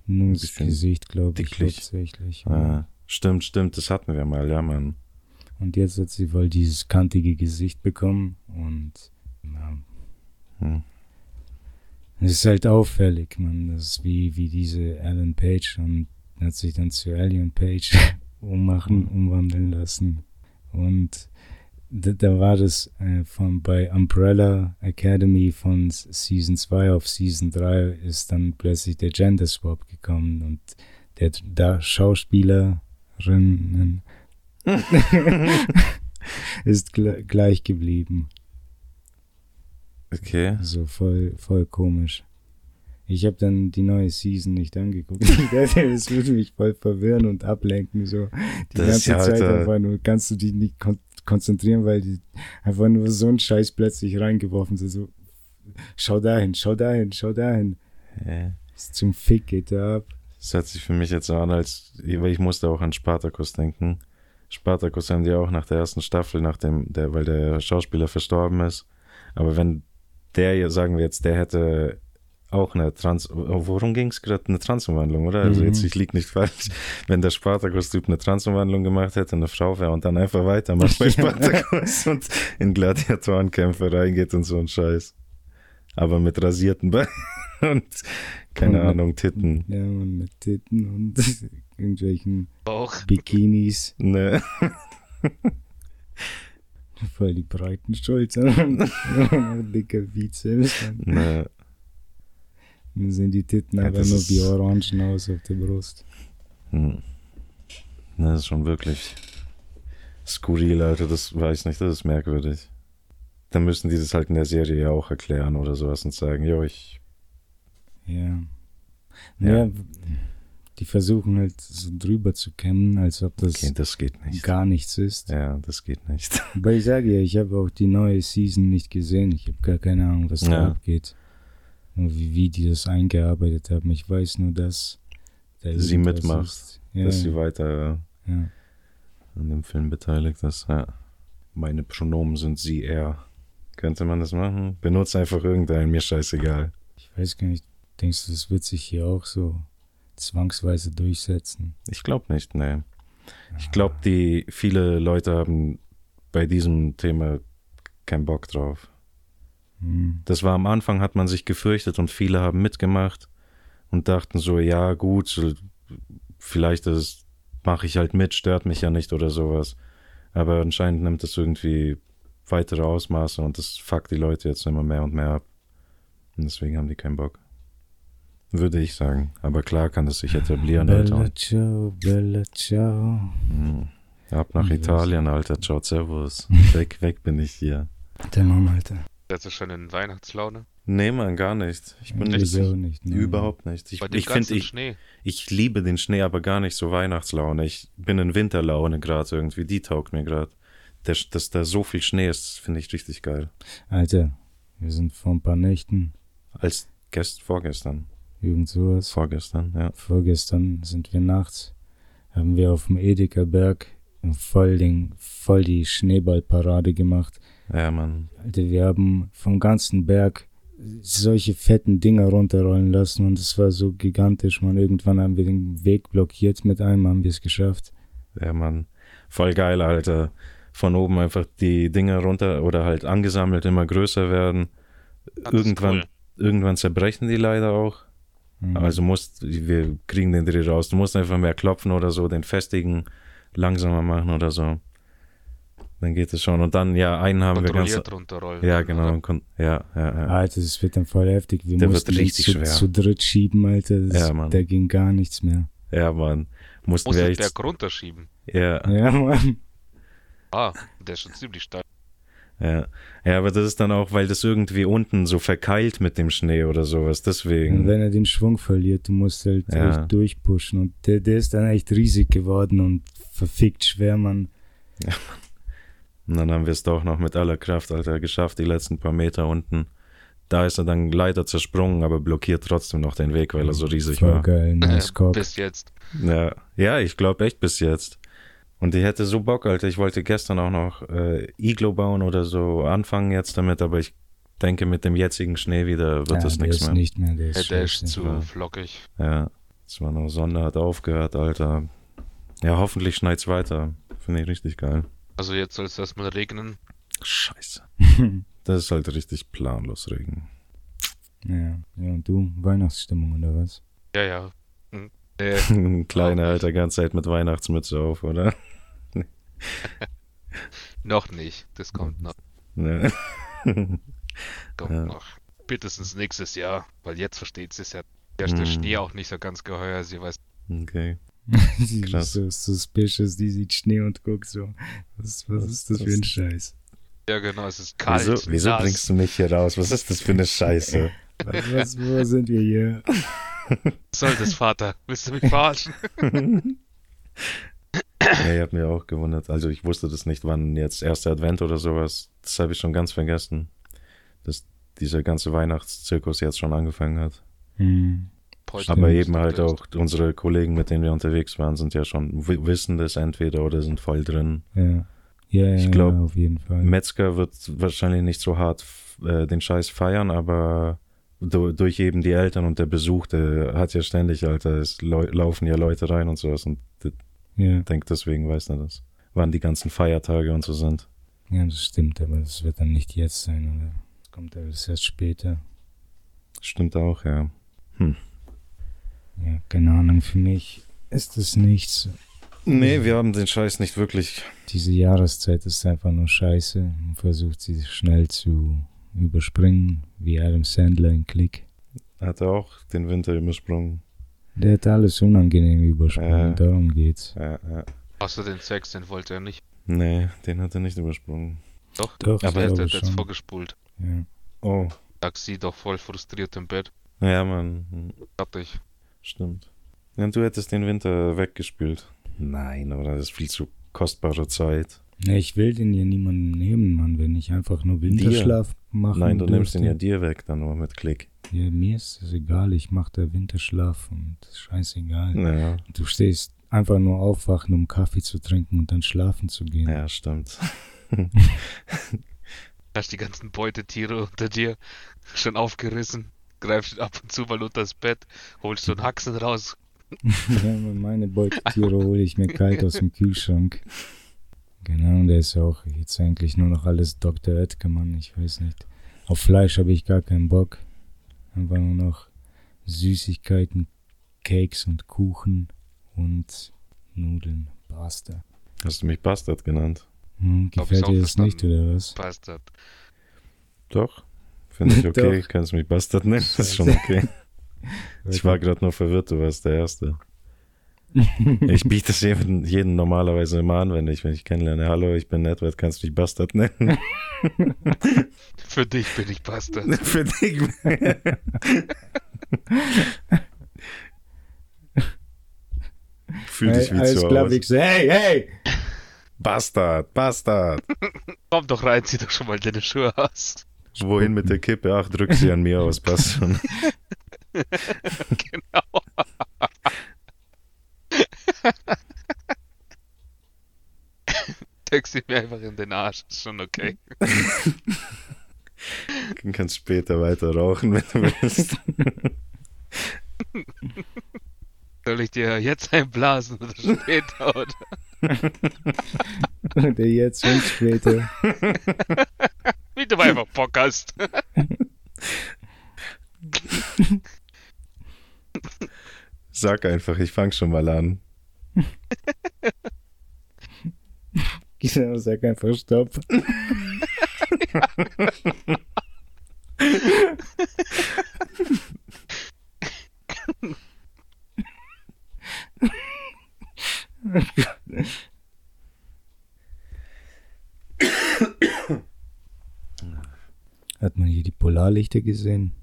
Nur das Gesicht, glaube ich, dicklich. hauptsächlich. Ah, stimmt, stimmt, das hatten wir mal, ja, Mann. Und jetzt hat sie wohl dieses kantige Gesicht bekommen und ja, Hm. es ist halt auffällig, man. Das ist wie, wie diese Alan Page und hat sich dann zu Alien Page ummachen, umwandeln lassen. Und da, da war das äh, von bei Umbrella Academy von Season 2 auf Season 3 ist dann plötzlich der Gender Swap gekommen und der da Schauspielerinnen ist gl gleich geblieben. Okay. So voll, voll komisch. Ich habe dann die neue Season nicht angeguckt. Das würde mich voll verwirren und ablenken. So die Das ganze ja, Zeit Alter. einfach nur kannst du dich nicht kon konzentrieren, weil die einfach nur so ein Scheiß plötzlich reingeworfen sind. So, schau dahin, schau dahin, schau dahin. Ja. Ist zum Fick geht er ab. Das hört sich für mich jetzt so an, als weil ich musste auch an Spartacus denken. Spartacus haben die auch nach der ersten Staffel, nach dem, der, weil der Schauspieler verstorben ist. Aber wenn der, sagen wir jetzt, der hätte auch eine Trans, worum ging es gerade? Eine Transumwandlung, oder? Also Mhm. jetzt, ich lieg nicht falsch. Wenn der Spartacus-Typ eine Transumwandlung gemacht hätte, eine Frau wäre und dann einfach weitermacht bei Spartacus und in Gladiatorenkämpfe reingeht und so ein Scheiß. Aber mit rasierten Beinen und, keine Und mit- Ahnung, Titten. Ja, und mit Titten und irgendwelchen Auch. Bikinis. Ne. Voll die breiten Schultern. Dicke Bizeps. Ne. Dann sehen die Titten Ja, aber nur wie Orangen aus auf der Brust. Hm. Ne, Das ist schon wirklich skurril, Alter. Das weiß nicht, das ist merkwürdig. Dann müssen die das halt in der Serie ja auch erklären oder sowas und sagen, jo, ich. Ja. Ja. ja. Die versuchen halt so drüber zu kämmen, als ob das Okay, das nicht. gar nichts ist. Ja, das geht nicht. Aber ich sage ja, ich habe auch die neue Season nicht gesehen. Ich habe gar keine Ahnung, was da Ja. abgeht. Und wie, wie die das eingearbeitet haben. Ich weiß nur, dass da Sie mitmacht. Ja, Dass sie weiter ja. an dem Film beteiligt ist. Ja. Meine Pronomen sind sie, er. Könnte man das machen? Benutze einfach irgendeinen, mir scheißegal. Ich weiß gar nicht, denkst du, das wird sich hier auch so zwangsweise durchsetzen? Ich glaube nicht, ne. Ich glaube, die viele Leute haben bei diesem Thema keinen Bock drauf. Hm. Das war am Anfang, hat man sich gefürchtet und viele haben mitgemacht und dachten so, ja gut, vielleicht mache ich halt mit, stört mich ja nicht oder sowas. Aber anscheinend nimmt es irgendwie weitere Ausmaße und das fuckt die Leute jetzt immer mehr und mehr ab. Und deswegen haben die keinen Bock. Würde ich sagen. Aber klar kann es sich etablieren, Alter. Bella ciao, bella ciao. Mhm. Ab nach Ich weiß. Italien, Alter. Ciao, servus. Weg, weg bin ich hier. Der Mann, Alter. Das ist schon in Weihnachtslaune. Nee, Mann, gar nicht. Ich bin Ich nicht, nicht. ne. überhaupt nicht. Ich, ich finde, ich, Schnee. ich liebe den Schnee, aber gar nicht so Weihnachtslaune. Ich bin in Winterlaune gerade irgendwie. Die taugt mir gerade. Dass, dass da so viel Schnee ist, finde ich richtig geil. Alter, wir sind vor ein paar Nächten, Als gest vorgestern. irgend sowas. Vorgestern, ja. Vorgestern sind wir nachts, haben wir auf dem Edeka Berg voll, den, voll die Schneeballparade gemacht. Ja, Mann. Alter, wir haben vom ganzen Berg solche fetten Dinger runterrollen lassen und es war so gigantisch, man. Irgendwann haben wir den Weg blockiert, mit einem haben wir es geschafft. Ja, Mann. Voll geil, Alter. Von oben einfach die Dinger runter oder halt angesammelt immer größer werden. Das Irgendwann, cool. irgendwann zerbrechen die leider auch. Mhm. Also musst, wir kriegen den Dreh raus. Du musst einfach mehr klopfen oder so, den festigen langsamer machen oder so. Dann geht es schon. Und dann, ja, einen haben wir ganz. Runterrollen. Ja, genau. kon- Ja, ja, ja. Alter, das wird dann voll heftig. Wir Der wird mussten richtig zu, schwer. zu dritt schieben, Alter. Das, Ja, Mann. Da ging gar nichts mehr. Ja, Mann. Mussten Muss wir den echt. Berg runterschieben. Ja, Ja, Mann. Ah, der ist schon ziemlich steil. ja. Ja, aber das ist dann auch, weil das irgendwie unten so verkeilt mit dem Schnee oder sowas. Und Deswegen. wenn er den Schwung verliert, du musst halt Ja. echt durchpushen. Und der, der ist dann echt riesig geworden und verfickt schwer, Mann. Und dann haben wir es doch noch mit aller Kraft, Alter, geschafft, die letzten paar Meter unten. Da ist er dann leider zersprungen, aber blockiert trotzdem noch den Weg, weil er so riesig Voll war. geil, nice bis jetzt. Ja, ja ich glaube echt bis jetzt. Und ich hätte so Bock, Alter. Ich wollte gestern auch noch äh, Iglo bauen oder so anfangen jetzt damit, aber ich denke, mit dem jetzigen Schnee wieder wird ja, das nichts mehr. nicht mehr, der ist, Ja, der ist zu Ja. flockig. Ja, es war noch Sonne, hat aufgehört, Alter. Ja, hoffentlich schneit's weiter. Finde ich richtig geil. Also jetzt soll es erstmal regnen. Scheiße. Das ist halt richtig planlos Regen. ja. ja, und du? Weihnachtsstimmung oder was? Ja, ja. Äh, Kleiner Alter, ganze Zeit mit Weihnachtsmütze auf, oder? noch nicht. Das kommt noch. Ne. Kommt Ja. noch. Spätestens nächstes Jahr. Weil jetzt versteht sie es ja. Ist der Hm. Schnee auch nicht so ganz geheuer. Sie weiß, Okay. ist Krass. so suspicious, die sieht Schnee und guckt so. Was, was ist das für ein Scheiß? Ja, genau, es ist kalt. Wieso, wieso bringst du mich hier raus? Was ist das für eine Scheiße? Was, was, wo sind wir hier? Was soll das, Vater? Willst du mich verarschen? ja, ich habe mir auch gewundert. Also ich wusste das nicht, wann jetzt erster Advent oder sowas. Das habe ich schon ganz vergessen, dass dieser ganze Weihnachtszirkus jetzt schon angefangen hat. Hm. Aber eben halt auch unsere Kollegen, mit denen wir unterwegs waren, sind ja schon wi- wissen das entweder oder sind voll drin. Ja. Ja, ja, Ich glaub, ja, auf jeden Fall. Metzger wird wahrscheinlich nicht so hart äh, den Scheiß feiern, aber durch eben die Eltern und der Besuch, der hat ja ständig, Alter, es lau laufen ja Leute rein und sowas und ich Ja, denke, deswegen weiß er das. Wann die ganzen Feiertage und so sind. ja, das stimmt, aber das wird dann nicht jetzt sein, oder? Das kommt alles erst später. Stimmt auch, ja. Ja, keine Ahnung, für mich ist das nichts. Nee, wir haben den Scheiß nicht wirklich. Diese Jahreszeit ist einfach nur scheiße. Man versucht sie schnell zu überspringen, wie Adam Sandler in Klick. Hat er auch den Winter übersprungen. Der hat alles unangenehm übersprungen, Ja. darum geht's. Ja, ja. Außer den Sex, den wollte er nicht. Nee, den hat er nicht übersprungen. Doch, Doch, aber er hat er jetzt vorgespult. Ja. Oh. Sie doch voll frustriert im Bett. Ja, Mann. Fertig. Stimmt. Ja, du hättest den Winter weggespült. Nein, oder? Das ist viel zu kostbare Zeit. Ich will den ja niemandem nehmen, Mann, wenn ich einfach nur Winterschlaf machen Nein, du nimmst ihn ja dir weg, dann nur mit Klick. Ja, mir ist es egal, ich mache da Winterschlaf und scheißegal. Ja, Du stehst einfach nur aufwachen, um Kaffee zu trinken und dann schlafen zu gehen. ja stimmt. Hast die ganzen Beutetiere unter dir schon aufgerissen. Greifst ab und zu mal unter das Bett, holst so einen Haxen raus. Meine Beutetiere hole ich mir kalt aus dem Kühlschrank. Genau, und der ist auch jetzt eigentlich nur noch alles Dr. Oetker, Mann, ich weiß nicht. Auf Fleisch habe ich gar keinen Bock. Einfach nur noch Süßigkeiten, Cakes und Kuchen und Nudeln. Basta. Hast du mich Bastard genannt? Hm, gefällt dir das nicht, oder was? Bastard. Doch. Finde ich okay. Doch. Kannst mich Bastard nennen. Das ist schon okay. Ich war gerade nur verwirrt, du warst der Erste. Ich biete es jedem, jedem normalerweise immer an, wenn ich, wenn ich kennenlerne. Hallo, ich bin Edward, kannst du mich Bastard nennen? Für dich bin ich Bastard. Für dich. Fühl dich Hey, wie alles zu klar, Hause. Hey, hey! Bastard, Bastard. Komm doch rein, zieh doch schon mal deine Schuhe aus. Wohin mit der Kippe? Ach, drück sie an mir aus, passt schon. Genau. Sie mir einfach in den Arsch, ist schon okay. Du kannst später weiter rauchen, wenn du willst. Soll ich dir jetzt einblasen oder später, oder? Der jetzt und später. Wie du einfach Bock hast. Sag einfach, ich fang schon mal an. Genau, sag einfach Stopp. Hat man hier die Polarlichter gesehen?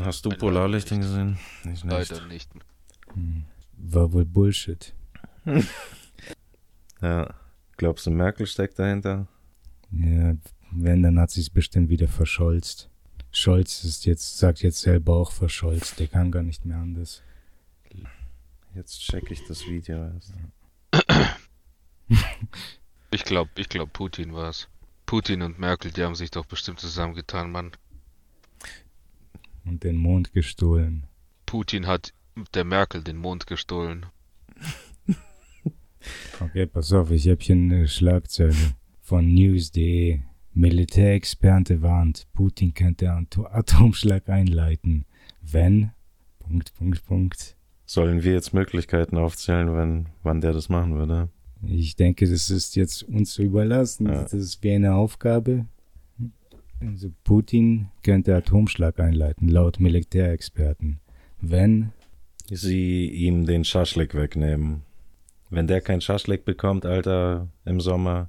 Hast du Nein, Polarlichter gesehen? Ich nicht. Leider nicht. War wohl Bullshit. Ja. Glaubst du, Merkel steckt dahinter? Ja, wenn, dann hat sie es bestimmt wieder verscholzt. Scholz ist jetzt, sagt jetzt selber auch verscholzt. Der kann gar nicht mehr anders. Jetzt check ich das Video erst. Ich glaube, ich glaube, Putin war's. Putin und Merkel, die haben sich doch bestimmt zusammengetan, Mann. Und den Mond gestohlen. Putin hat der Merkel den Mond gestohlen. Okay, pass auf, ich habe hier eine Schlagzeile von news.de. Militärexperte warnt, Putin könnte Ato- Atomschlag einleiten, wenn... Punkt, Punkt, Punkt. Sollen wir jetzt Möglichkeiten aufzählen, wenn, wann der das machen würde? Ich denke, das ist jetzt uns zu überlassen. Ja. Das ist wie eine Aufgabe. Also Putin könnte Atomschlag einleiten, laut Militärexperten. Wenn sie ihm den Schaschlik wegnehmen. Wenn der kein Schaschlik bekommt, Alter, im Sommer,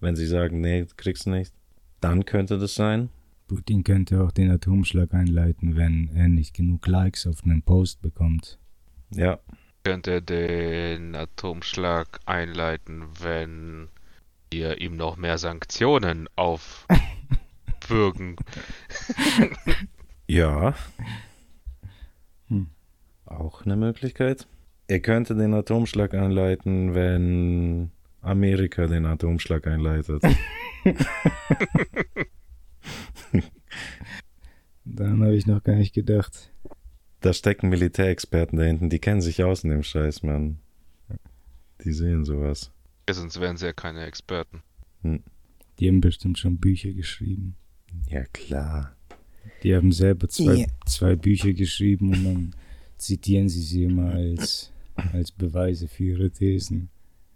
wenn sie sagen, nee, kriegst du nicht, dann könnte das sein. Putin könnte auch den Atomschlag einleiten, wenn er nicht genug Likes auf einen Post bekommt. Ja, Könnte den Atomschlag einleiten, wenn wir ihm noch mehr Sanktionen aufbürgen. ja. Hm. Auch eine Möglichkeit. Er könnte den Atomschlag einleiten, wenn Amerika den Atomschlag einleitet. Daran habe ich noch gar nicht gedacht. Da stecken Militärexperten da hinten, die kennen sich aus in dem Scheiß, Mann. Die sehen sowas. Ja, sonst wären sie ja keine Experten. Die haben bestimmt schon Bücher geschrieben. Ja, klar. Die haben selber zwei, Ja. zwei Bücher geschrieben und dann zitieren sie sie immer als, als Beweise für ihre Thesen.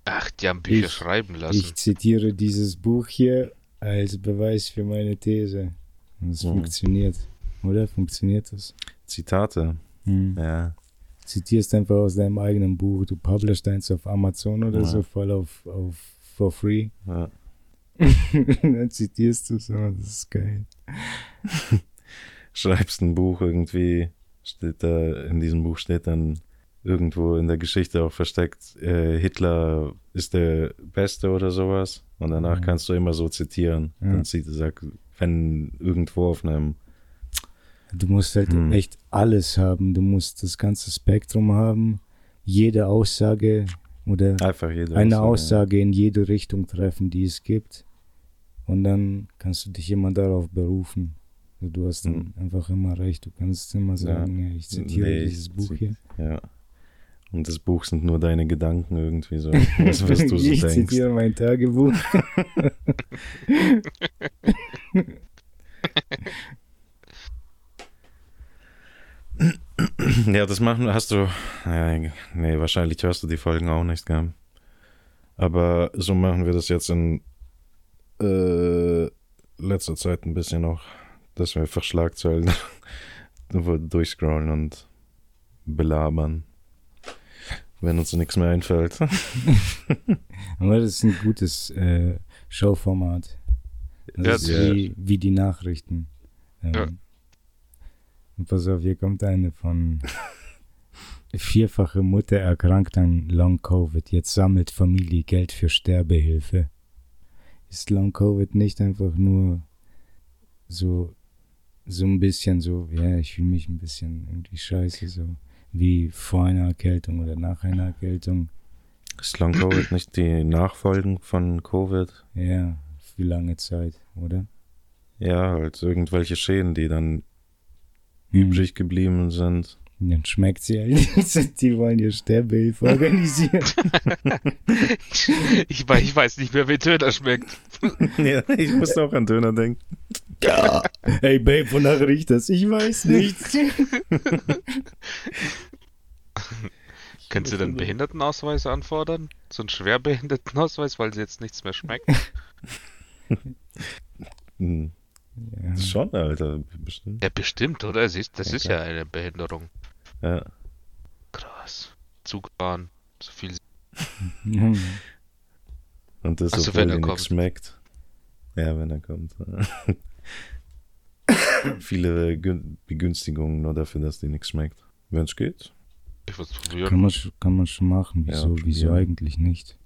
Ach, die haben Bücher Ich- schreiben lassen. Ich zitiere dieses Buch hier als Beweis für meine These. Und es Mhm. funktioniert. Oder? Funktioniert das? Zitate. Hm. Ja. Zitierst einfach aus deinem eigenen Buch. Du publishst eins auf Amazon oder Ja. so voll auf, auf for free. ja. Dann zitierst du es. Oh, das ist geil. Schreibst ein Buch irgendwie, steht da, in diesem Buch steht dann irgendwo in der Geschichte auch versteckt, äh, Hitler ist der Beste oder sowas. Und danach Mhm. kannst du immer so zitieren. Ja. Dann zieht, sag, wenn irgendwo auf einem Du musst halt Hm. echt alles haben. Du musst das ganze Spektrum haben. Jede Aussage oder einfach jeder eine Aussage in jede Richtung treffen, die es gibt. Und dann kannst du dich immer darauf berufen. Also Du hast dann einfach immer recht. Du kannst immer sagen, ja, ich zitiere Nee, ich dieses Buch hier. Ja. Und das Buch sind nur deine Gedanken irgendwie so. Was, was du so ich denkst. zitiere mein Tagebuch. Ja, das machen hast du. Ja, nee, wahrscheinlich hörst du die Folgen auch nicht, gell? Aber so machen wir das jetzt in äh, letzter Zeit ein bisschen noch, dass wir einfach Schlagzeilen durchscrollen und belabern. Wenn uns nichts mehr einfällt. Aber das ist ein gutes äh, Showformat. Das Ja, ist wie, wie die Nachrichten. Ähm, Ja. Und pass auf, hier kommt eine von vierfache Mutter erkrankt an Long Covid. Jetzt sammelt Familie Geld für Sterbehilfe. Ist Long Covid nicht einfach nur so, so ein bisschen so, ja, ich fühle mich ein bisschen irgendwie scheiße, so wie vor einer Erkältung oder nach einer Erkältung. Ist Long Covid nicht die Nachfolgen von Covid? Ja, für lange Zeit, oder? Ja, halt irgendwelche Schäden, die dann Hm. übrig geblieben sind. Dann schmeckt sie halt. Die wollen ihr Sterbehilfe organisieren. ich, weiß, ich weiß nicht mehr, wie Döner schmeckt. ja, ich musste auch an Döner denken. Ja. Hey Babe, wonach riecht das? Ich weiß nicht. Kannst du dann Behindertenausweis anfordern? So einen Schwerbehindertenausweis, weil sie jetzt nichts mehr schmeckt? Hm, Ja. Schon, Alter, bestimmt. Ja, bestimmt, oder? Siehst, das Ja, ist ja eine Behinderung. Ja. Krass. Zugfahren, so viel. Und das, Ach so, obwohl wenn er nichts schmeckt. Ja, wenn er kommt. Viele Gün- Begünstigungen nur dafür, dass dir nichts schmeckt. Wenn es geht. Ich würde Kann, probieren. man, sch- kann man schon machen. Wieso, Ja, wieso eigentlich nicht?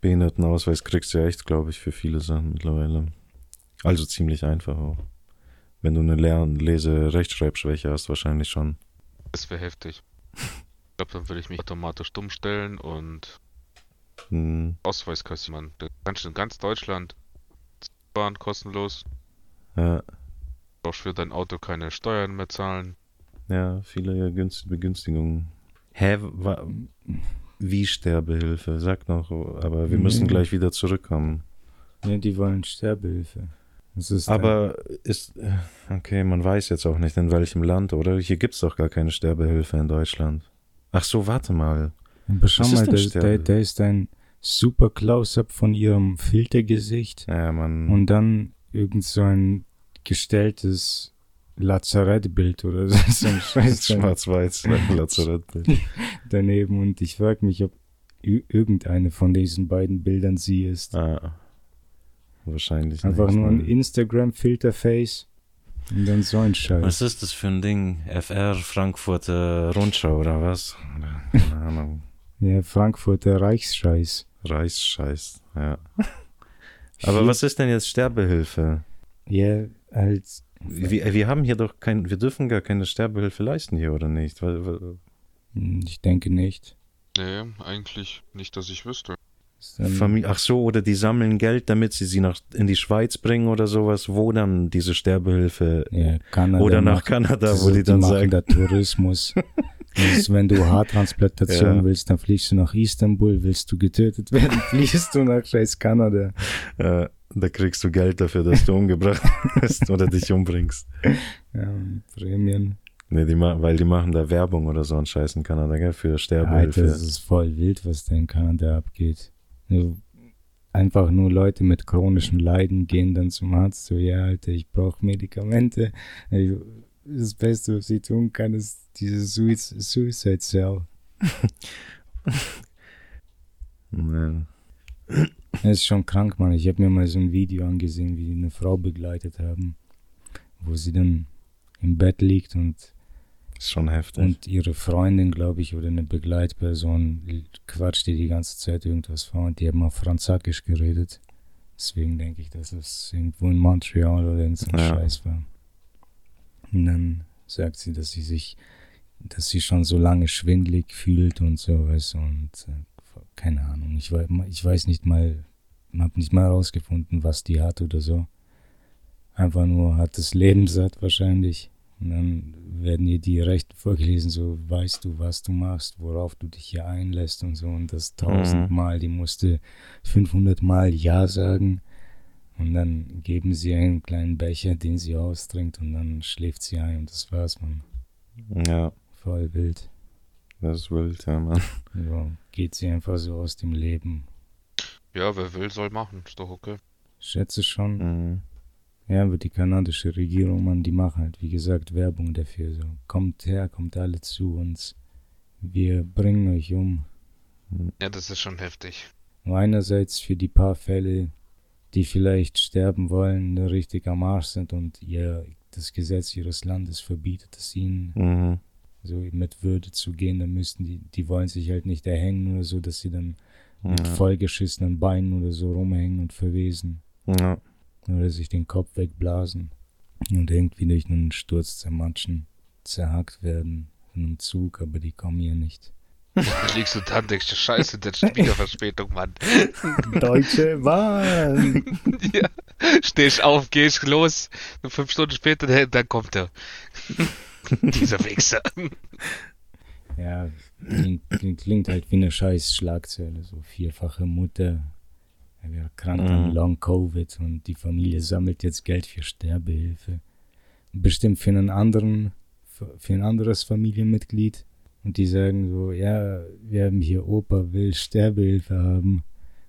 Behindertenausweis kriegst du ja echt, glaube ich, für viele Sachen mittlerweile. Also ziemlich einfach auch. Wenn du eine Lern-, Lese-, Rechtschreibschwäche hast, wahrscheinlich schon. Das wäre heftig. Ich glaube, dann würde ich mich automatisch dumm stellen und Hm, Ausweis man. Da kannst du in ganz Deutschland fahren, kostenlos. ja, Brauchst für dein Auto keine Steuern mehr zahlen. ja, viele Günst- Begünstigungen. Hä, wa- wie Sterbehilfe? Sag noch, aber wir müssen Nee. gleich wieder zurückkommen. Ja, die wollen Sterbehilfe. Ist Aber ist, äh, okay, man weiß jetzt auch nicht, in welchem Land, oder? Hier gibt's doch gar keine Sterbehilfe in Deutschland. Ach so, warte mal. Aber schau mal, da, da, da ist ein super Close-up von ihrem Filtergesicht Ja, man. und dann irgend so ein gestelltes Lazarettbild oder so, so ein Scheiß Schwarz-Weiß, Lazarettbild. daneben und ich frage mich, ob irgendeine von diesen beiden Bildern sie ist. Ah, wahrscheinlich Einfach nicht. nur ein ne? Instagram-Filterface und dann so ein Scheiß. Was ist das für ein Ding? FR Frankfurter Rundschau oder was? Keine Ahnung. Ja, Frankfurter Reichsscheiß. Reichsscheiß, ja. Aber was ist denn jetzt Sterbehilfe? Ja, halt. Wir, wir haben hier doch kein, wir dürfen gar keine Sterbehilfe leisten hier, oder nicht? Hm, Ich denke nicht. Nee, eigentlich nicht, dass ich wüsste. Ist dann- Famili- Ach so, oder die sammeln Geld, damit sie sie nach, in die Schweiz bringen oder sowas, wo dann diese Sterbehilfe ja, Kanada oder nach macht- Kanada, wo die dann machen sagen, da Tourismus. Ist, wenn du Haartransplantation Ja. willst, dann fliegst du nach Istanbul. Willst du getötet werden, fliegst du nach scheiß Kanada. äh, da kriegst du Geld dafür, dass du umgebracht bist oder dich umbringst. Ja, Prämien. Nee, die weil die machen da Werbung oder so ein Scheiß in Kanada, gell, für Alter, Sterbehilfe. das ist voll wild, was da in Kanada abgeht. Nur- Einfach nur Leute mit chronischen Leiden gehen dann zum Arzt, so, ja, Alter, ich brauche Medikamente. Das Beste, was sie tun kann, ist diese Suicide Cell. Nee. Das ist schon krank, Mann. Ich habe mir mal so ein Video angesehen, wie die eine Frau begleitet haben, wo sie dann im Bett liegt und, Ist schon heftig. und ihre Freundin, glaube ich, oder eine Begleitperson quatscht ihr die ganze Zeit irgendwas vor und die haben auf Französisch geredet. Deswegen denke ich, dass es irgendwo in Montreal oder irgend so Ja. Scheiß war. Und dann sagt sie, dass sie sich, dass sie schon so lange schwindlig fühlt und sowas und äh, keine Ahnung. Ich, ich weiß nicht mal, habe nicht mal herausgefunden, was die hat oder so. Einfach nur hat das Leben satt wahrscheinlich. Und dann werden ihr die Rechte vorgelesen, so weißt du, was du machst, worauf du dich hier einlässt und so. Und das tausendmal, die musste 500 Mal Ja sagen. Und dann geben sie einen kleinen Becher, den sie austrinkt und dann schläft sie ein und das war's, man. Ja, Voll wild. das ist wild, ja, Mann. So, geht sie einfach so aus dem Leben. Ja, wer will, soll machen. Ist doch okay. Schätze schon. Mhm. Ja, aber die kanadische Regierung, man, die machen halt, wie gesagt, Werbung dafür. So, kommt her, kommt alle zu uns. Wir bringen euch um. Ja, das ist schon heftig. Einerseits für die paar Fälle, die vielleicht sterben wollen, richtig am Arsch sind und ihr das Gesetz ihres Landes verbietet es ihnen, Mhm. so mit Würde zu gehen, dann müssten die, die wollen sich halt nicht erhängen oder so, dass sie dann mit Ja. vollgeschissenen Beinen oder so rumhängen und verwesen. Ja. Oder sich den Kopf wegblasen und irgendwie durch einen Sturz zermatschen, zerhackt werden von einem Zug, aber die kommen hier nicht. Da liegst du da und denkst, scheiße, das ist wieder Verspätung, Mann. Deutsche Bahn! ja. Stehst auf, gehst los. Und fünf Stunden später, dann- kommt er. Dieser Wichser. Ja, klingt, klingt halt wie eine scheiß Schlagzeile. So vierfache Mutter, er wäre krank an Mhm. Long Covid und die Familie sammelt jetzt Geld für Sterbehilfe. Bestimmt für einen anderen, für ein anderes Familienmitglied. Und die sagen so, ja, wir haben hier Opa will Sterbehilfe haben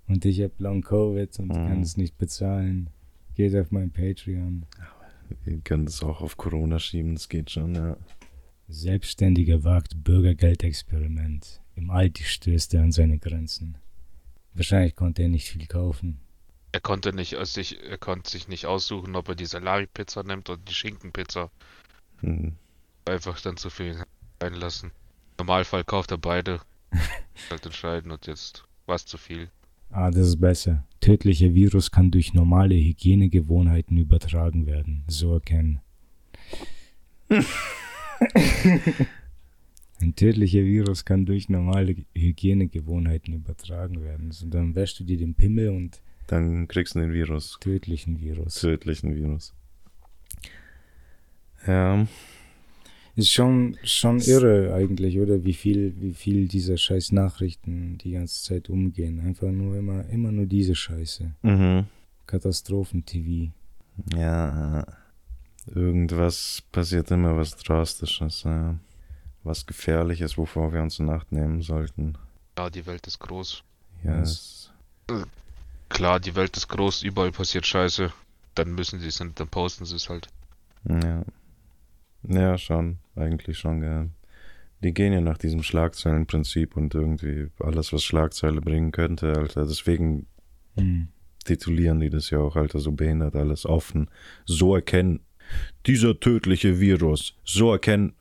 und ich habe Long Covid und Mhm. kann es nicht bezahlen. Geht auf mein Patreon. Wir können das auch auf Corona schieben, das geht schon, ja. Selbstständiger wagt Bürgergeldexperiment. Im Aldi stößt er an seine Grenzen. Wahrscheinlich konnte er nicht viel kaufen. Er konnte nicht aus sich, er konnte sich nicht aussuchen, ob er die Salami-Pizza nimmt oder die Schinkenpizza. Hm. Einfach dann zu viel einlassen. Im Normalfall kauft er beide. halt entscheiden und jetzt war es zu viel. Ah, das ist besser. Tödlicher Virus kann durch normale Hygienegewohnheiten übertragen werden. So erkennen. Ein tödlicher Virus kann durch normale Hygienegewohnheiten übertragen werden. So, dann wäschst du dir den Pimmel und Dann kriegst du den Virus, tödlichen Virus. tödlichen Virus. Ja, Ist schon, schon irre eigentlich, oder? Wie viel, wie viel dieser scheiß Nachrichten die ganze Zeit umgehen. Einfach nur immer, immer nur diese Scheiße. mhm. Katastrophen-TV. Ja, irgendwas passiert immer was Drastisches, ja. Was Gefährliches, wovor wir uns in Acht nehmen sollten. Ja, die Welt ist groß. Ja, Was? es- Klar, die Welt ist groß, überall passiert Scheiße. Dann müssen sie es und dann posten sie es halt. ja. Ja, schon. Eigentlich schon, gell. Die gehen ja nach diesem Schlagzeilenprinzip und irgendwie alles, was Schlagzeile bringen könnte, Alter. Deswegen Hm. titulieren die das ja auch, Alter, so behindert alles offen. So erkennen dieser tödliche Virus, so erkennen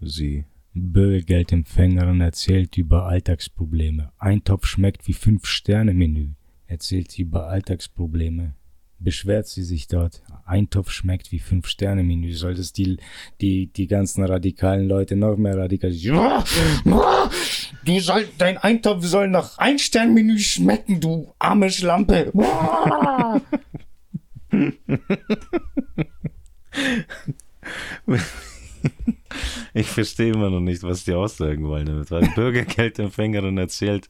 sie. Bürgergeldempfängerin erzählt über Alltagsprobleme. Eintopf schmeckt wie Fünf-Sterne-Menü. Erzählt über Alltagsprobleme. Beschwert sie sich dort. Eintopf schmeckt wie Fünf-Sterne-Menü. Soll das die, die, die ganzen radikalen Leute noch mehr radikalisieren? Du soll, dein Eintopf soll nach Ein-Stern-Menü schmecken, du arme Schlampe. Ich verstehe immer noch nicht, was die aussagen wollen damit, weil Bürgergeldempfängerin erzählt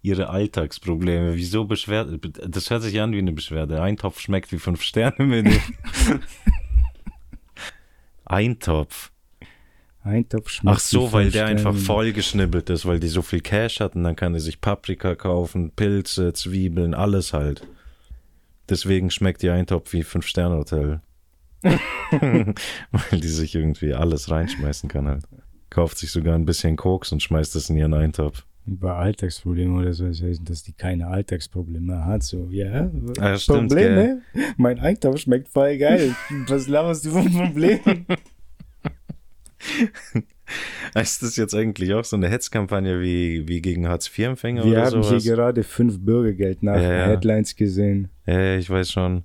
ihre Alltagsprobleme. Wieso beschwert? Das hört sich an wie eine Beschwerde. Eintopf schmeckt wie fünf Sterne Menü. Eintopf. Eintopf schmeckt Ach so, weil der einfach vollgeschnibbelt ist, weil die so viel Cash hat und dann kann er sich Paprika kaufen, Pilze, Zwiebeln, alles halt. Deswegen schmeckt die Eintopf wie Fünf-Sterne-Hotel. weil die sich irgendwie alles reinschmeißen kann halt. Kauft sich sogar ein bisschen Koks und schmeißt es in ihren Eintopf. Über Alltagsprobleme oder so, das heißt, dass die keine Alltagsprobleme hat. So, ja, Ah, stimmt, Probleme? Mein Eintopf schmeckt voll geil. Was laberst du von Problemen? Ist das jetzt eigentlich auch so eine Hetzkampagne wie, wie gegen Hartz-IV-Empfänger Wir oder haben sowas? hier gerade fünf Bürgergeld nach Ja, ja. Headlines gesehen. Ja, ich weiß schon.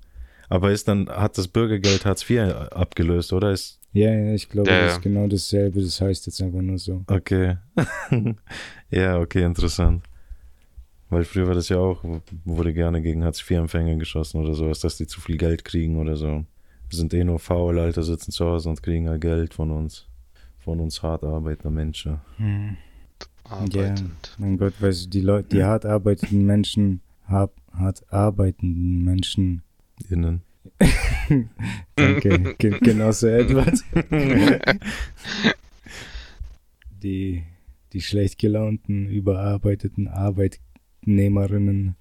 Aber ist dann, hat das Bürgergeld Hartz IV abgelöst, oder? Ist, Ja, ja, ich glaube, Ja, das ja. ist genau dasselbe. Das heißt jetzt einfach nur so. okay. ja, okay, interessant. Weil früher war das ja auch, wurde gerne gegen Hartz IV-Empfänger geschossen oder sowas, dass die zu viel Geld kriegen oder so. Wir sind eh nur faul, Alter, sitzen zu Hause und kriegen halt Geld von uns. Von uns hart arbeitender Menschen. Arbeitend. Mein Gott, weißt du, die Leute, die hart arbeitenden Menschen, hart arbeitenden Menschen, Innen. danke, ge- genauso Edward, die, die schlecht gelaunten, überarbeiteten Arbeitnehmerinnen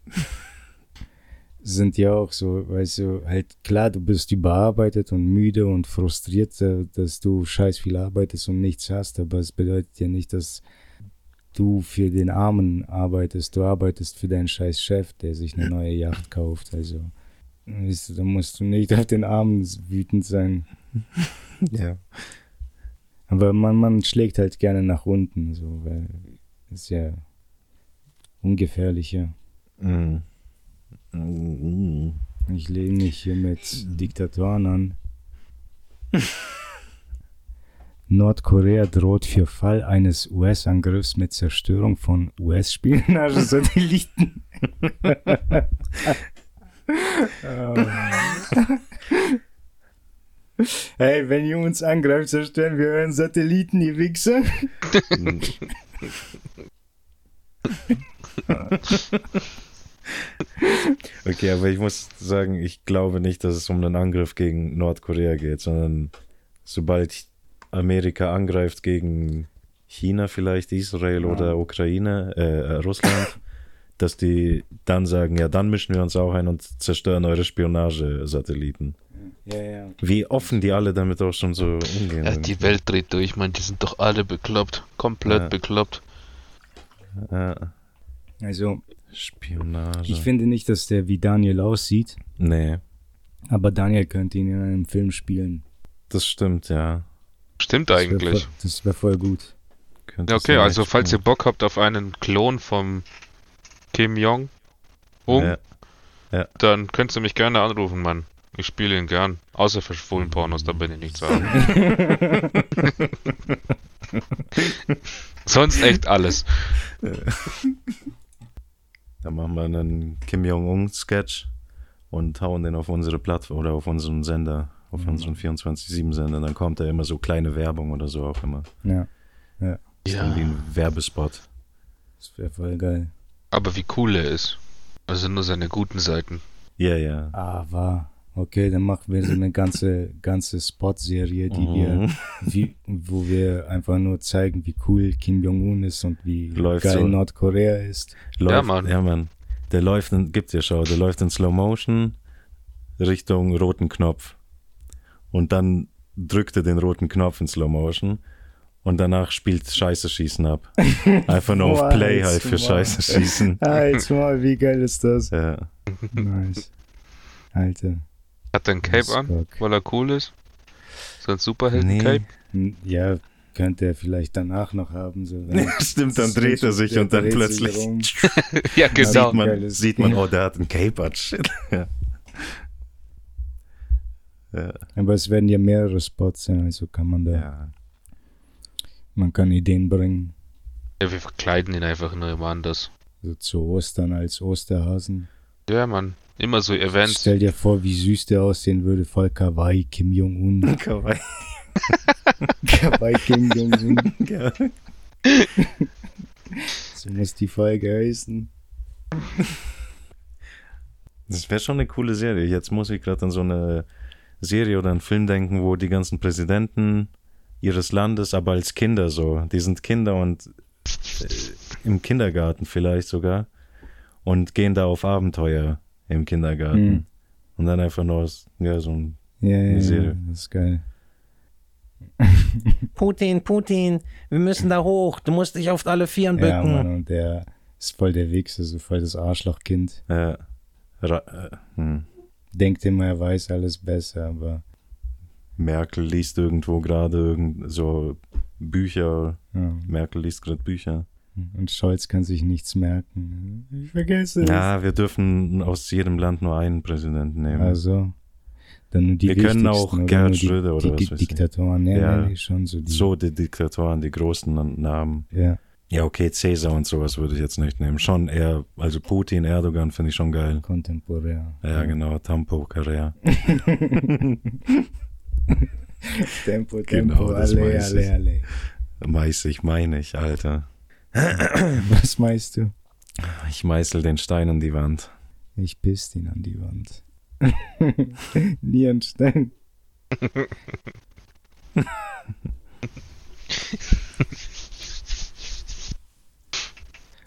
sind ja auch so, weißt du, halt klar, du bist überarbeitet und müde und frustriert, äh, dass du scheiß viel arbeitest und nichts hast, aber es bedeutet ja nicht, dass du für den Armen arbeitest, du arbeitest für deinen scheiß Chef, der sich eine neue Yacht kauft, also da musst du nicht auf den Armen wütend sein. Ja. Aber man, man schlägt halt gerne nach unten, so, weil ist ja ungefährlicher. Mm. Mm. Ich lege mich hier mit Diktatoren an. Nordkorea droht für Fall eines US-Angriffs mit Zerstörung von US-Spionagesatelliten. hey, wenn ihr uns angreift, zerstören wir euren Satelliten, ihr Wichser. Okay, aber ich muss sagen, ich glaube nicht, dass es um einen Angriff gegen Nordkorea geht, sondern sobald Amerika angreift gegen China vielleicht, Israel oder Ukraine, äh, Russland, dass die dann sagen, ja, dann mischen wir uns auch ein und zerstören eure Spionagesatelliten. Ja, ja. Wie offen die alle damit auch schon so umgehen. Ja, die Welt dreht durch, man, die sind doch alle bekloppt. Komplett Ja. bekloppt. Ja, Also, Spionage. ich finde nicht, dass der wie Daniel aussieht, nee, aber Daniel könnte ihn in einem Film spielen. das stimmt, ja. Stimmt Das wär eigentlich. voll- Das wäre voll gut. Könnte Ja, okay, also falls ihr. Bock habt auf einen Klon vom Kim Jong Un, Ja. dann könnt ihr mich gerne anrufen, Mann. Ich spiele ihn gern. Außer für schwulen Pornos, da bin ich nicht sagen. Sonst echt alles. Dann machen wir einen Kim Jong-un-Sketch und hauen den auf unsere Plattform oder auf unseren Sender, auf Mhm. unseren 24-7-Sender. Dann kommt da immer so kleine Werbung oder so auch immer. Ja, Ist dann wie ein Werbespot. das wäre voll geil. Aber wie cool er ist. Also nur seine guten Seiten. Ja, ja. Ah, war. Okay, dann machen wir so eine ganze, ganze Spot-Serie, die wir, Mhm. wie, wo wir einfach nur zeigen, wie cool Kim Jong-un ist und wie Läuft geil so. Nordkorea ist. Läuft, Mann. Ja, Mann. Der läuft in, gibt dir Schau, der läuft in Slow Motion Richtung roten Knopf. Und dann drückt er den roten Knopf in Slow Motion und danach spielt Scheiße schießen ab. Einfach nur auf Play halt für mal. Scheiße schießen. Alter, mal, wie geil ist das? Ja. Nice. Alter. Hat er ein Cape an, weil er cool ist? So ein Superhelden-Cape? Hm, Ja, könnte er vielleicht danach noch haben. So, Stimmt, dann dreht er sich und dann plötzlich ja, genau. sieht man, sieht man, oh, der hat ein Cape. Shit. Ja. Ja, Aber es werden ja mehrere Spots sein, also kann man da, ja. Man kann Ideen bringen. Ja, wir verkleiden ihn einfach nur immer anders. So zu Ostern als Osterhasen. Ja, Mann. Immer so Events. Stell dir vor, wie süß der aussehen würde, voll Kawaii Kim Jong-un. Kawaii. Kawaii Kim Jong-un. So muss die Folge heißen. Das wäre schon eine coole Serie. Jetzt muss ich gerade an so eine Serie oder einen Film denken, wo die ganzen Präsidenten ihres Landes, aber als Kinder so, die sind Kinder und äh, im Kindergarten vielleicht sogar und gehen da auf Abenteuer im Kindergarten. Mhm. Und dann einfach nur aus- ja, so ein Ja, ja, ja, Serie. das ist geil. Putin, Putin, wir müssen da hoch. Du musst dich auf alle Vieren bücken. Ja, Mann, und der ist voll der Wichser, so voll das Arschlochkind. äh, Ra äh, hm. Denkt immer, er weiß alles besser, aber Merkel liest irgendwo gerade irgend so Bücher. ja. Merkel liest gerade Bücher. Und Scholz kann sich nichts merken. Ich vergesse es. Ja, wir dürfen aus jedem Land nur einen Präsidenten nehmen. Also, dann nur die Wir können auch Gerhard Schröder oder die, was die weiß ich. Diktatoren. Ja. nee, nee, schon so die. so die Diktatoren, die großen Namen. Ja. Ja, okay, Cäsar und sowas würde ich jetzt nicht nehmen. Schon eher, also Putin, Erdogan finde ich schon geil. Kontemporär. Ja, genau, Tampo, Carrera. Tempo, Tempo, Genau, das alle, alle, ich. alle. Meiß ich, meine ich, Alter. Was meinst du? Ich meißel den Stein an die Wand. Ich piss ihn an die Wand. Nierenstein.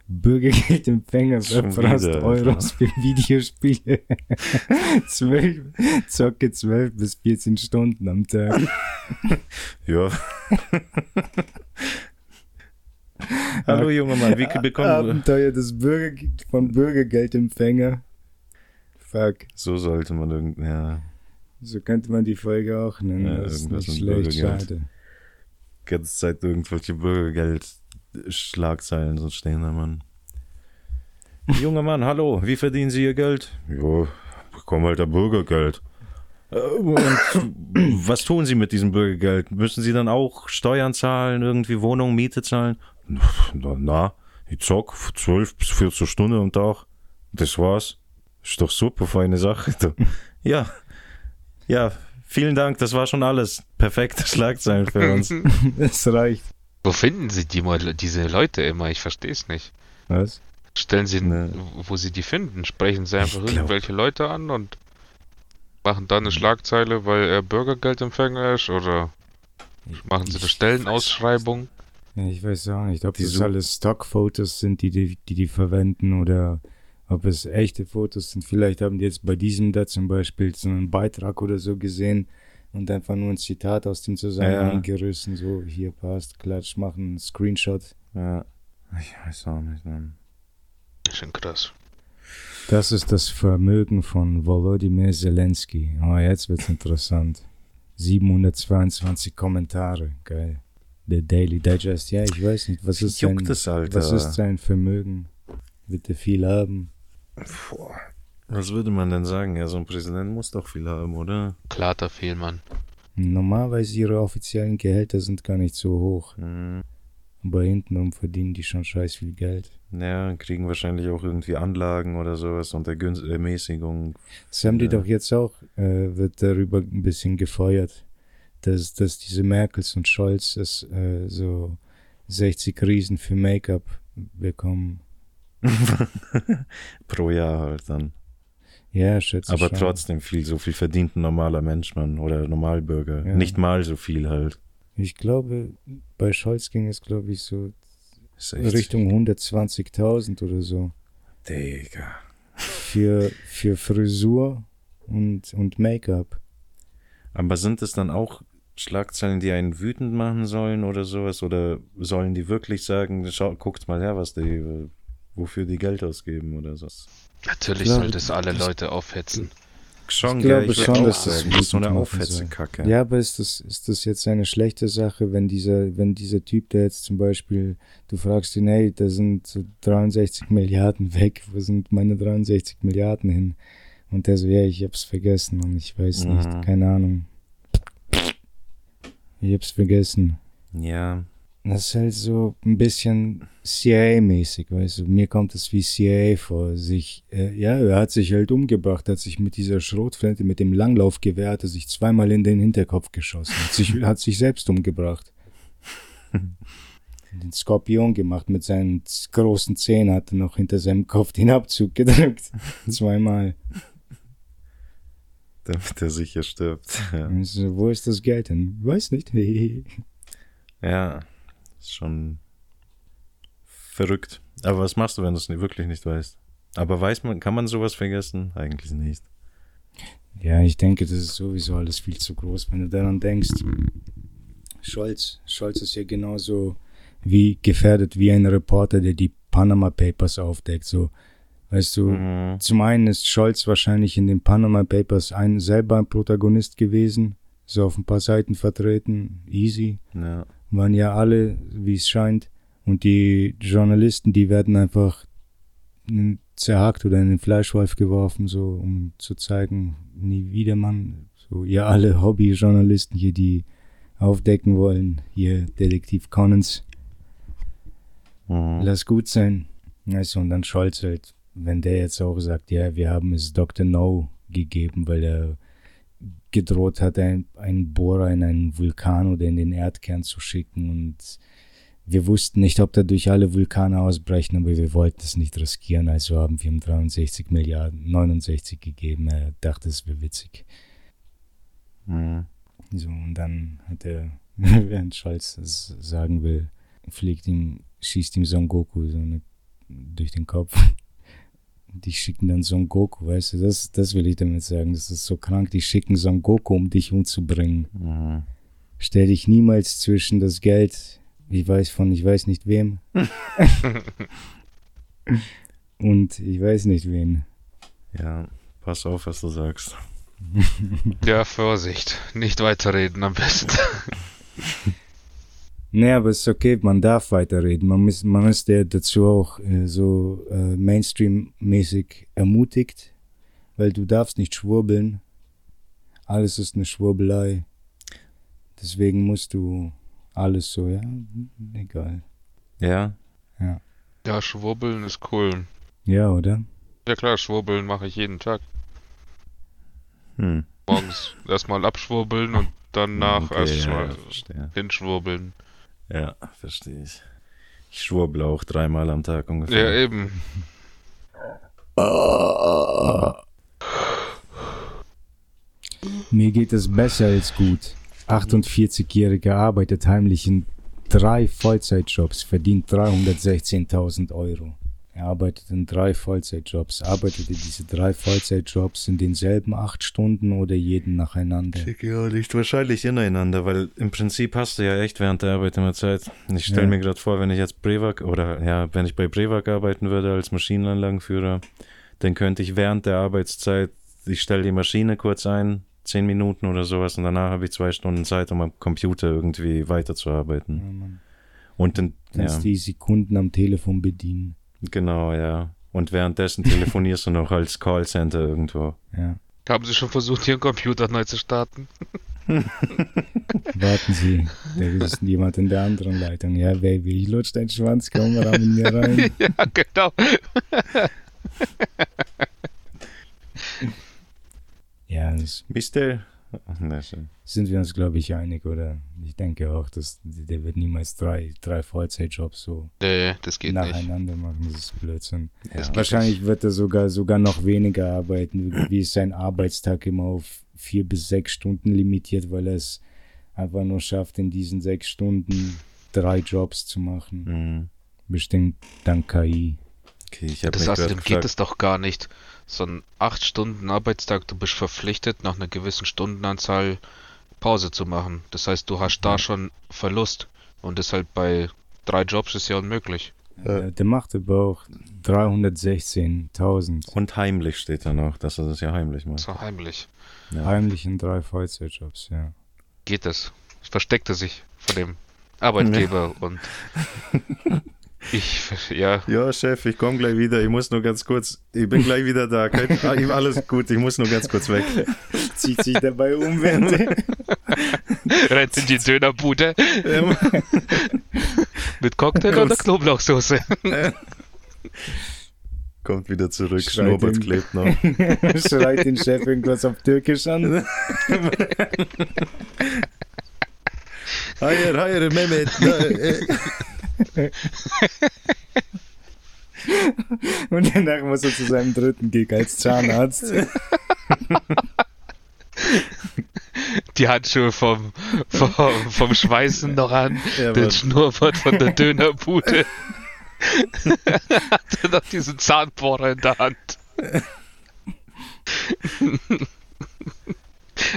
Bürgergeldempfänger verprasst Euros für Videospiele. 12, zocke 12 bis 14 Stunden am Tag. Ja. Hallo, junger Mann, wie bekommen wir... Abenteuer des Bürger von Bürgergeldempfänger. Fuck. So sollte man irgend... Ja, So könnte man die Folge auch nennen. Ja, das ist nicht schlecht, Bürgergeld. schade. ganze Zeit irgendwelche Bürgergeld-Schlagzeilen so stehen da, Mann. Junger Mann, hallo, wie verdienen Sie Ihr Geld? Ja, bekomme halt ein Bürgergeld. Äh, Und was tun Sie mit diesem Bürgergeld? Müssen Sie dann auch Steuern zahlen, irgendwie Wohnung, Miete zahlen? Na, na ich zock 12 bis 14 Stunden am Tag. Das war's. Ist doch super, feine Sache. du. Ja, ja, vielen Dank, das war schon alles. Perfekte Schlagzeilen für uns. Das reicht. Wo finden sie die, mal- diese Leute immer? Ich verstehe es nicht. Was? Stellen sie, Ne. wo sie die finden? Sprechen sie einfach irgendwelche Leute an und machen dann eine Schlagzeile, weil er Bürgergeldempfänger ist? Oder machen sie eine Stellenausschreibung? Ja, ich weiß auch nicht, ob Die das alles Stockfotos sind, die die, die die verwenden oder ob es echte Fotos sind. Vielleicht haben die jetzt bei diesem da zum Beispiel so einen Beitrag oder so gesehen und einfach nur ein Zitat aus dem Zusammenhang gerissen. So, hier passt, klatsch, machen einen Screenshot. Ja, ich weiß auch nicht, Mann. Schon krass. Das ist das Vermögen von Volodymyr Zelensky. Oh, jetzt wird's interessant. 722 Kommentare, geil. Der Daily Digest, ja, ich weiß nicht, was ist sein, es, Alter. was ist sein Vermögen? Wird er viel haben? Boah. Was würde man denn sagen? Ja, so ein Präsident muss doch viel haben, oder? Klarer Fehlmann. Normalerweise ihre offiziellen Gehälter sind gar nicht so hoch. Hm. Aber hintenrum verdienen die schon scheiß viel Geld. Ja, kriegen wahrscheinlich auch irgendwie Anlagen oder sowas unter Günst Ermäßigung. Das haben die Ja. doch jetzt auch, äh, wird darüber ein bisschen gefeuert, dass, dass diese Merkels und Scholz es, äh, so 60 Riesen für Make-up bekommen. Pro Jahr halt dann. Ja, schätze Aber schon. trotzdem viel, so viel verdient ein normaler Mensch, Mann. Oder Normalbürger. Ja. Nicht mal so viel halt. Ich glaube, bei Scholz ging es, glaube ich, so Ist echt- Richtung 120.000 oder so. Digga. Für, für Frisur und, und Make-up. Aber sind es dann auch Schlagzeilen, die einen wütend machen sollen oder sowas? Oder sollen die wirklich sagen, schau, guckt mal her, was die, wofür die Geld ausgeben oder so? Natürlich Ich glaube, soll das alle das- Leute aufhetzen. Schon, Ich glaube würd schon, dass das ist so eine Aufhetzekacke. Ja, aber ist das, ist das jetzt eine schlechte Sache, wenn dieser, wenn dieser Typ, der jetzt zum Beispiel, du fragst ihn, hey, da sind so 63 Milliarden weg, wo sind meine 63 Milliarden hin? Und der so, ja, ich hab's vergessen und ich weiß Mhm. nicht, keine Ahnung. Ich hab's vergessen. Ja, Das ist halt so ein bisschen CIA-mäßig, weißt du. Mir kommt es wie CIA vor. Sich, äh, ja, er hat sich halt umgebracht, hat sich mit dieser Schrotflinte, mit dem Langlaufgewehr, hat er sich zweimal in den Hinterkopf geschossen, hat sich, hat sich selbst umgebracht. Den Skorpion gemacht mit seinen großen Zähnen, hat er noch hinter seinem Kopf den Abzug gedrückt. Zweimal. damit er sicher stirbt. Ja, Und so, wo ist das Geld denn? Weiß nicht. ja ist schon verrückt. Aber was machst du, wenn du es wirklich nicht weißt? Aber weiß man, kann man sowas vergessen? Eigentlich nicht. Ja, ich denke, das ist sowieso alles viel zu groß, wenn du daran denkst. Scholz, Scholz ist ja genauso wie gefährdet wie ein Reporter, der die Panama Papers aufdeckt. So, weißt du, Mhm. zum einen ist Scholz wahrscheinlich in den Panama Papers ein selber ein Protagonist gewesen, so auf ein paar Seiten vertreten, easy, Ja. Waren ja alle, wie es scheint, und die Journalisten, die werden einfach zerhackt oder in den Fleischwolf geworfen, so um zu zeigen, nie wieder Mann. So, ihr alle Hobbyjournalisten hier, die aufdecken wollen, hier Detektiv Connens, Mhm. lass gut sein. Also, und dann Scholz halt, wenn der jetzt auch sagt, ja, wir haben es Dr. No gegeben, weil er gedroht hat, ein- einen Bohrer in einen Vulkan oder in den Erdkern zu schicken und wir wussten nicht, ob da durch alle Vulkane ausbrechen, aber wir wollten es nicht riskieren, also haben wir ihm 63 Milliarden, 69 gegeben. Er dachte, es wäre witzig. Mhm. So, und dann hat er, während Scholz das sagen will, fliegt ihm, schießt ihm Son Goku so eine, durch den Kopf. Die schicken dann Son Goku, weißt du, das, das will ich damit sagen. Das ist so krank. Die schicken Son Goku, um dich umzubringen. Mhm. Stell dich niemals zwischen das Geld, ich weiß von, ich weiß nicht wem. und ich weiß nicht wen. Ja, pass auf, was du sagst. Ja, Vorsicht. Nicht weiterreden am besten. Nee, aber es ist okay, man darf weiterreden. Man, muss, man ist ja dazu auch äh, so äh, Mainstream-mäßig ermutigt, weil du darfst nicht schwurbeln. Alles ist eine Schwurbelei. Deswegen musst du alles so, ja, egal. Ja, Ja, Schwurbeln ist cool. Ja, oder? Ja klar, Schwurbeln mache ich jeden Tag. hm. Morgens erstmal abschwurbeln und danach Okay, ja, erstmal ja, hinschwurbeln. Ja, verstehe ich. Ich schwurbel auch dreimal am Tag Ja, ungefähr. eben. Mir geht es besser als gut. 48-Jähriger arbeitet heimlich in drei Vollzeitjobs, verdient 316.000 Euro. Er arbeitet in drei Vollzeitjobs. Arbeitete diese drei Vollzeitjobs in denselben acht Stunden oder jeden nacheinander? Ja, nicht wahrscheinlich ineinander, weil im Prinzip hast du ja echt während der Arbeit immer Zeit. Ich stelle Ja. mir gerade vor, wenn ich jetzt Brevak oder ja, wenn ich bei Brevak arbeiten würde als Maschinenanlagenführer, dann könnte ich während der Arbeitszeit, ich stelle die Maschine kurz ein, zehn Minuten oder sowas und danach habe ich zwei Stunden Zeit, um am Computer irgendwie weiterzuarbeiten. Ja. Und dann, Kannst ja, die Sekunden am Telefon bedienen. Genau, ja. Und währenddessen telefonierst du noch als Callcenter irgendwo. Ja. Haben Sie schon versucht, Ihren Computer neu zu starten? Warten Sie, da ist jemand in der anderen Leitung. Ja, Baby, ich lutsch deinen Schwanz, komm ramm in mir rein. ja, genau. Ja, das Mister? Na schön. sind wir uns, glaube ich, einig, oder? Ich denke auch, dass der wird niemals drei, drei Vollzeitjobs so Nee, das geht nicht. nacheinander machen. Das ist Blödsinn. Ja. Wahrscheinlich wird er sogar, sogar noch weniger arbeiten. Wie ist sein Arbeitstag immer auf vier bis sechs Stunden limitiert, weil er es einfach nur schafft, in diesen sechs Stunden drei Jobs zu machen. Mhm. Bestimmt dank KI. Okay, ich habe Das außerdem gerade geht es doch gar nicht. So ein 8 Stunden Arbeitstag, du bist verpflichtet, nach einer gewissen Stundenanzahl Pause zu machen. Das heißt, du hast da schon Verlust. Und das halt bei drei Jobs ist ja unmöglich. Äh, der macht aber auch 316.000 Und heimlich steht da noch, dass er das ja heimlich macht. So heimlich. Ja. heimlich in drei Vollzeitjobs, ja. Geht das? Versteckte sich von dem Arbeitgeber und ich, ja, Ja, Chef, ich komme gleich wieder. Ich muss nur ganz kurz. Ich bin gleich wieder da. Kein, alles gut, ich muss nur ganz kurz weg. Zieht sich dabei um, wenn rennt in die Dönerbude mit Cocktail oder Knoblauchsoße. Kommt wieder zurück. Schreit Schnurrbart klebt noch. schreit den Chef irgendwas auf Türkisch an. Hayır, hayır Mehmet. Und danach muss er zu seinem dritten Gig als Zahnarzt. Die Handschuhe vom, vom, vom Schweißen noch an, Ja, den. Schnurrbart von der Dönerbude. Hatte noch diesen Zahnbohrer in der Hand.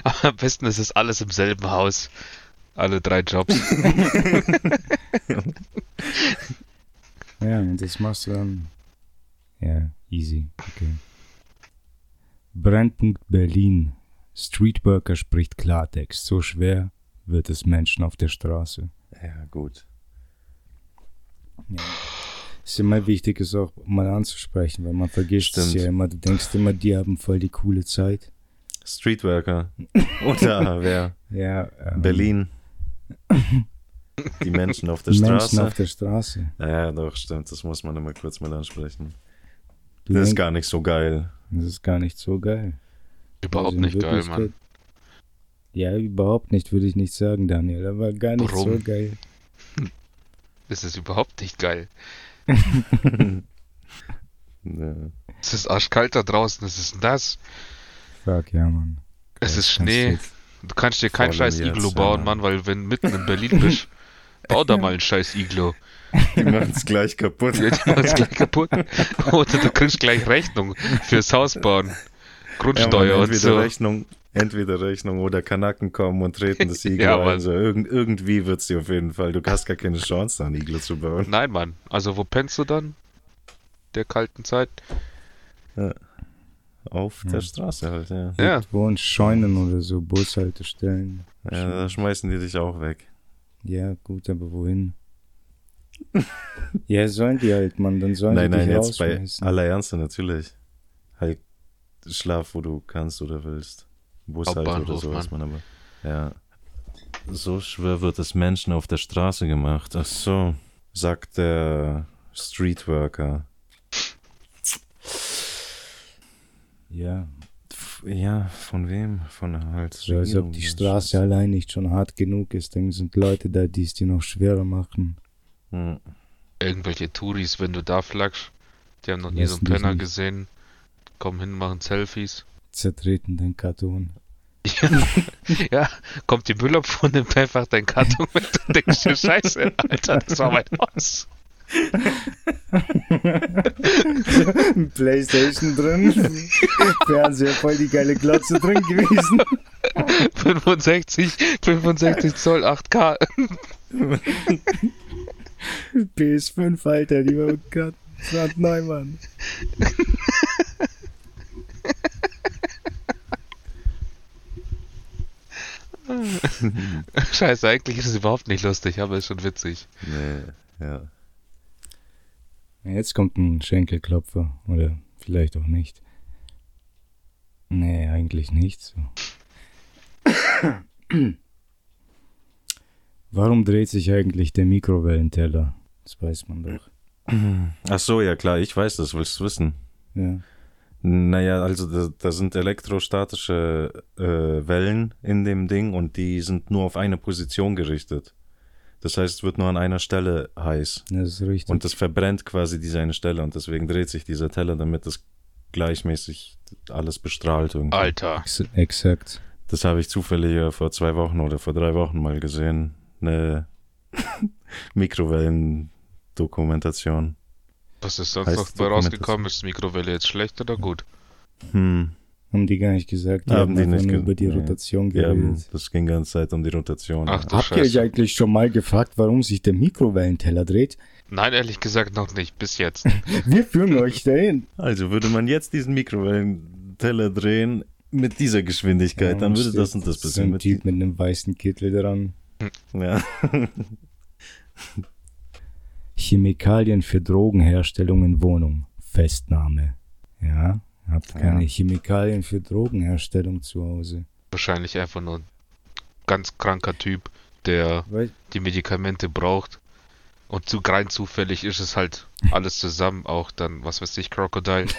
Aber am besten ist es alles im selben Haus. Alle drei Jobs. Ja, und das machst du dann. Ja, easy. Okay. Brennpunkt Berlin. Streetworker spricht Klartext. So schwer wird es Menschen auf der Straße. Ja, gut. Es ist immer wichtig, es auch mal anzusprechen, weil man vergisst es Stimmt. ja immer. Du denkst immer, die haben voll die coole Zeit. Streetworker. Oder wer? Ja, ähm, Berlin. Die Menschen auf der Menschen Straße. auf der Straße. ja, doch, stimmt. Das muss man immer kurz mal ansprechen. Du Das ist gar nicht so geil. das ist gar nicht so geil. Überhaupt Also nicht geil, Mann. Ja, überhaupt nicht, würde ich nicht sagen, Daniel. Aber gar nicht Warum? so geil. Es ist überhaupt nicht geil. Es ist arschkalt da draußen, es ist nass, Fuck, ja, Mann. es ist Schnee. du- Du kannst dir kein scheiß Iglo bauen, ja. Mann, weil wenn mitten in Berlin bist, bau da mal ein scheiß Iglo. Die machen es gleich kaputt. Ja, die machen's gleich kaputt. Oder du kriegst gleich Rechnung fürs Haus bauen. Ja, Grundsteuer Mann, und entweder so. Rechnung, entweder Rechnung oder Kanaken kommen und treten das Iglo Ja, ein. Mann. So, irgend, irgendwie wird's dir auf jeden Fall. Du hast gar keine Chance, da ein Iglo zu bauen. Nein, Mann. Also wo pennst du dann? Der kalten Zeit? Auf Ja. der Straße halt, ja. Ja. Irgendwo in Scheunen oder so, Bushaltestellen. ja. Da schmeißen die dich auch weg. Ja, gut, aber wohin? ja, sollen die halt, Mann, dann sollen nein, die nein, dich jetzt bei aller Ernste natürlich. Halt schlaf, wo du kannst oder willst. Bus halt oder so ist man aber. Ja. So schwer wird es Menschen auf der Straße gemacht. Ach so, sagt der Streetworker. Ja, Ja, von wem? Von halt. so als ob die Straße allein nicht schon hart genug ist, dann sind Leute da, die es dir noch schwerer machen. Hm. Irgendwelche Touris, wenn du da flaggst, die haben noch nie so einen Penner gesehen. Kommen hin, machen Selfies. Zertreten den Karton. Ja, kommt die Müllabfuhr und nimmt einfach dein Karton mit und denkst dir, scheiße, Alter, das war mein Haus. Playstation drin, Fernseher voll die geile Glotze drin gewesen. 65, 65 Zoll 8K. PS5, Alter, die war gerade neu, Mann. Scheiße, eigentlich ist es überhaupt nicht lustig, aber ist schon witzig. Nee, ja. Jetzt kommt ein Schenkelklopfer. Oder vielleicht auch nicht. Nee, eigentlich nicht so. Warum dreht sich eigentlich der Mikrowellenteller? Das weiß man doch. Ach so, ja klar, ich weiß das, willst du wissen? Ja. Naja, also da, da sind elektrostatische äh, Wellen in dem Ding und die sind nur auf eine Position gerichtet. Das heißt, es wird nur an einer Stelle heiß. Das ist richtig. Und das verbrennt quasi diese eine Stelle und deswegen dreht sich dieser Teller, damit das gleichmäßig alles bestrahlt. Irgendwie. Alter. Ex exakt. Das habe ich zufällig ja vor zwei Wochen oder vor drei Wochen mal gesehen. Eine Mikrowellen-Dokumentation. Was ist sonst Heißt noch rausgekommen? Ist die Mikrowelle jetzt schlecht oder gut? Hm. Haben die gar nicht gesagt. Die Haben die einfach nicht über die nee. Rotation Ja, geredet. das ging die ganze Zeit um die Rotation. Ach du Habt ihr euch eigentlich schon mal gefragt, warum sich der Mikrowellenteller dreht? Nein, ehrlich gesagt noch nicht, bis jetzt. Wir führen euch dahin. Also würde man jetzt diesen Mikrowellenteller drehen mit dieser Geschwindigkeit, dann würde das und das So passieren. ein Mit Typ mit einem weißen Kittel dran. ja. Chemikalien für Drogenherstellung in Wohnung. Festnahme. Ja, habt keine Ja. Chemikalien für Drogenherstellung zu Hause. Wahrscheinlich einfach nur ein ganz kranker Typ, der Weil, die Medikamente braucht. Und zu rein zufällig ist es halt alles zusammen, auch dann, was weiß ich, Crocodile.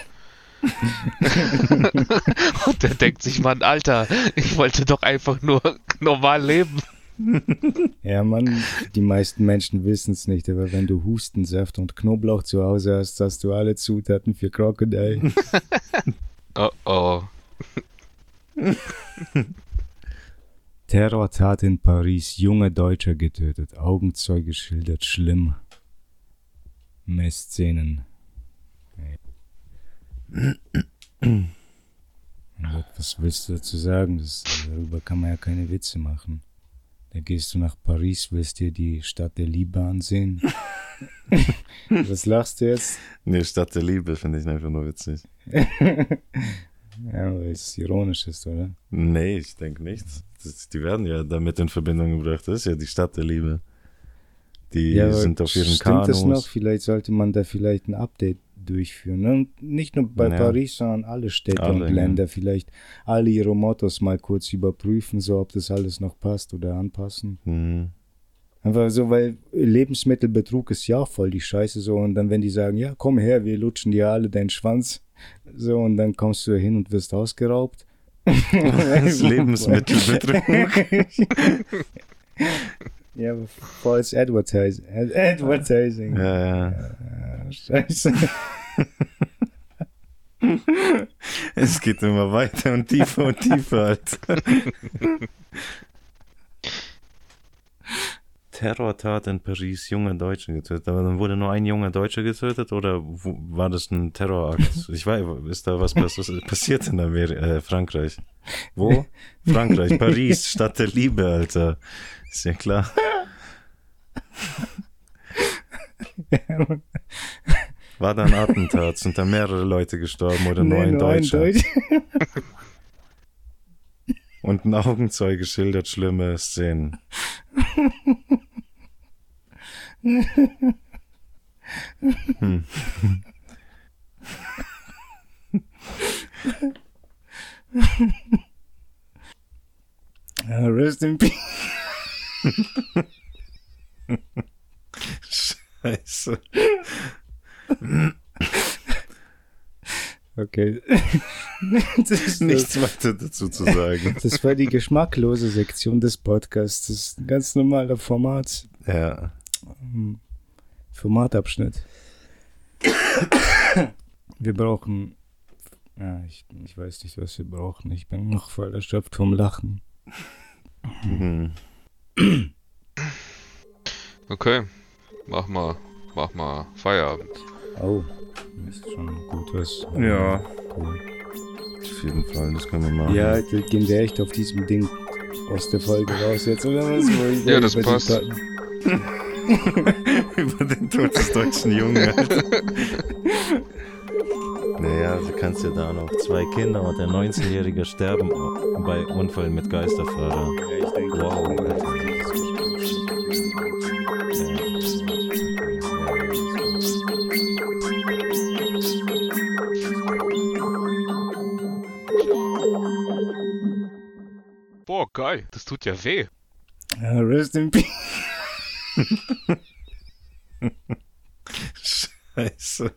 Und der denkt sich, Mann, Alter, ich wollte doch einfach nur normal leben. ja, Mann, die meisten Menschen wissen es nicht, aber wenn du Hustensaft und Knoblauch zu Hause hast, hast du alle Zutaten für Crocodile. Oh oh. Terrortat in Paris, junge Deutscher getötet, Augenzeuge schildert schlimm. Mehr Szenen. Ja, Was willst du dazu sagen? Das, darüber kann man ja keine Witze machen. Da gehst du nach Paris, willst dir die Stadt der Liebe ansehen. Was lachst du jetzt? Nee, Stadt der Liebe finde ich einfach nur witzig. Ja, weil es ironisch ist, oder? Nee, ich denke nicht. Das, die werden ja damit in Verbindung gebracht. Das ist ja die Stadt der Liebe. Die Ja, sind auf ihren stimmt Kanus. das noch? Vielleicht sollte man da vielleicht ein Update durchführen. Ne? Und nicht nur bei Ja. Paris, sondern alle Städte Alle, und ja. Länder. Vielleicht alle ihre Mottos mal kurz überprüfen, so ob das alles noch passt oder anpassen. Hm. Einfach so, weil Lebensmittelbetrug ist ja auch voll die Scheiße so. Und dann, wenn die sagen, ja, komm her, wir lutschen dir alle deinen Schwanz. So, und dann kommst du hin und wirst ausgeraubt. Das Lebensmittelbetrug. Ja, false Advertising. Ad Advertising. ja, ja. Ja, Scheiße. Es geht immer weiter und tiefer und tiefer, Alter. Terrortat in Paris, junge Deutsche getötet. Aber dann wurde nur ein junger Deutscher getötet oder wo, war das ein Terrorakt? Ich weiß, ist da was pass passiert in Ameri äh, Frankreich? Wo? Frankreich, Paris, Stadt der Liebe, Alter. Ist ja klar. War da ein Attentat? Sind da mehrere Leute gestorben oder nur Nee, ein nur ein Deutscher? Deutscher. Und ein Augenzeuge schildert schlimme Szenen. Hm. Rest in peace. Scheiße. Okay. Das, ist Nichts weiter dazu zu sagen. Das war die geschmacklose Sektion des Podcasts. Das ist ein ganz normaler Format. Ja. Hm. Formatabschnitt. Wir brauchen. Ja, ich, ich weiß nicht, was wir brauchen. Ich bin noch voll erschöpft vom Lachen. Mhm. Okay, mach mal, mach mal Feierabend. Oh, ist schon gut was. Ja. Cool. Auf jeden Fall, das können wir machen. Ja, da gehen wir echt auf diesem Ding aus der Folge raus jetzt, oder was? Ja, das passt. Über den Tod des deutschen Jungen. Alter. naja, du kannst ja da noch zwei Kinder und ein 19-Jähriger sterben bei Unfall mit Geisterfahrer. Ja, ich denke, Wow, Alter. Boah, geil, das tut ja weh. Ja, rest in peace. Scheiße.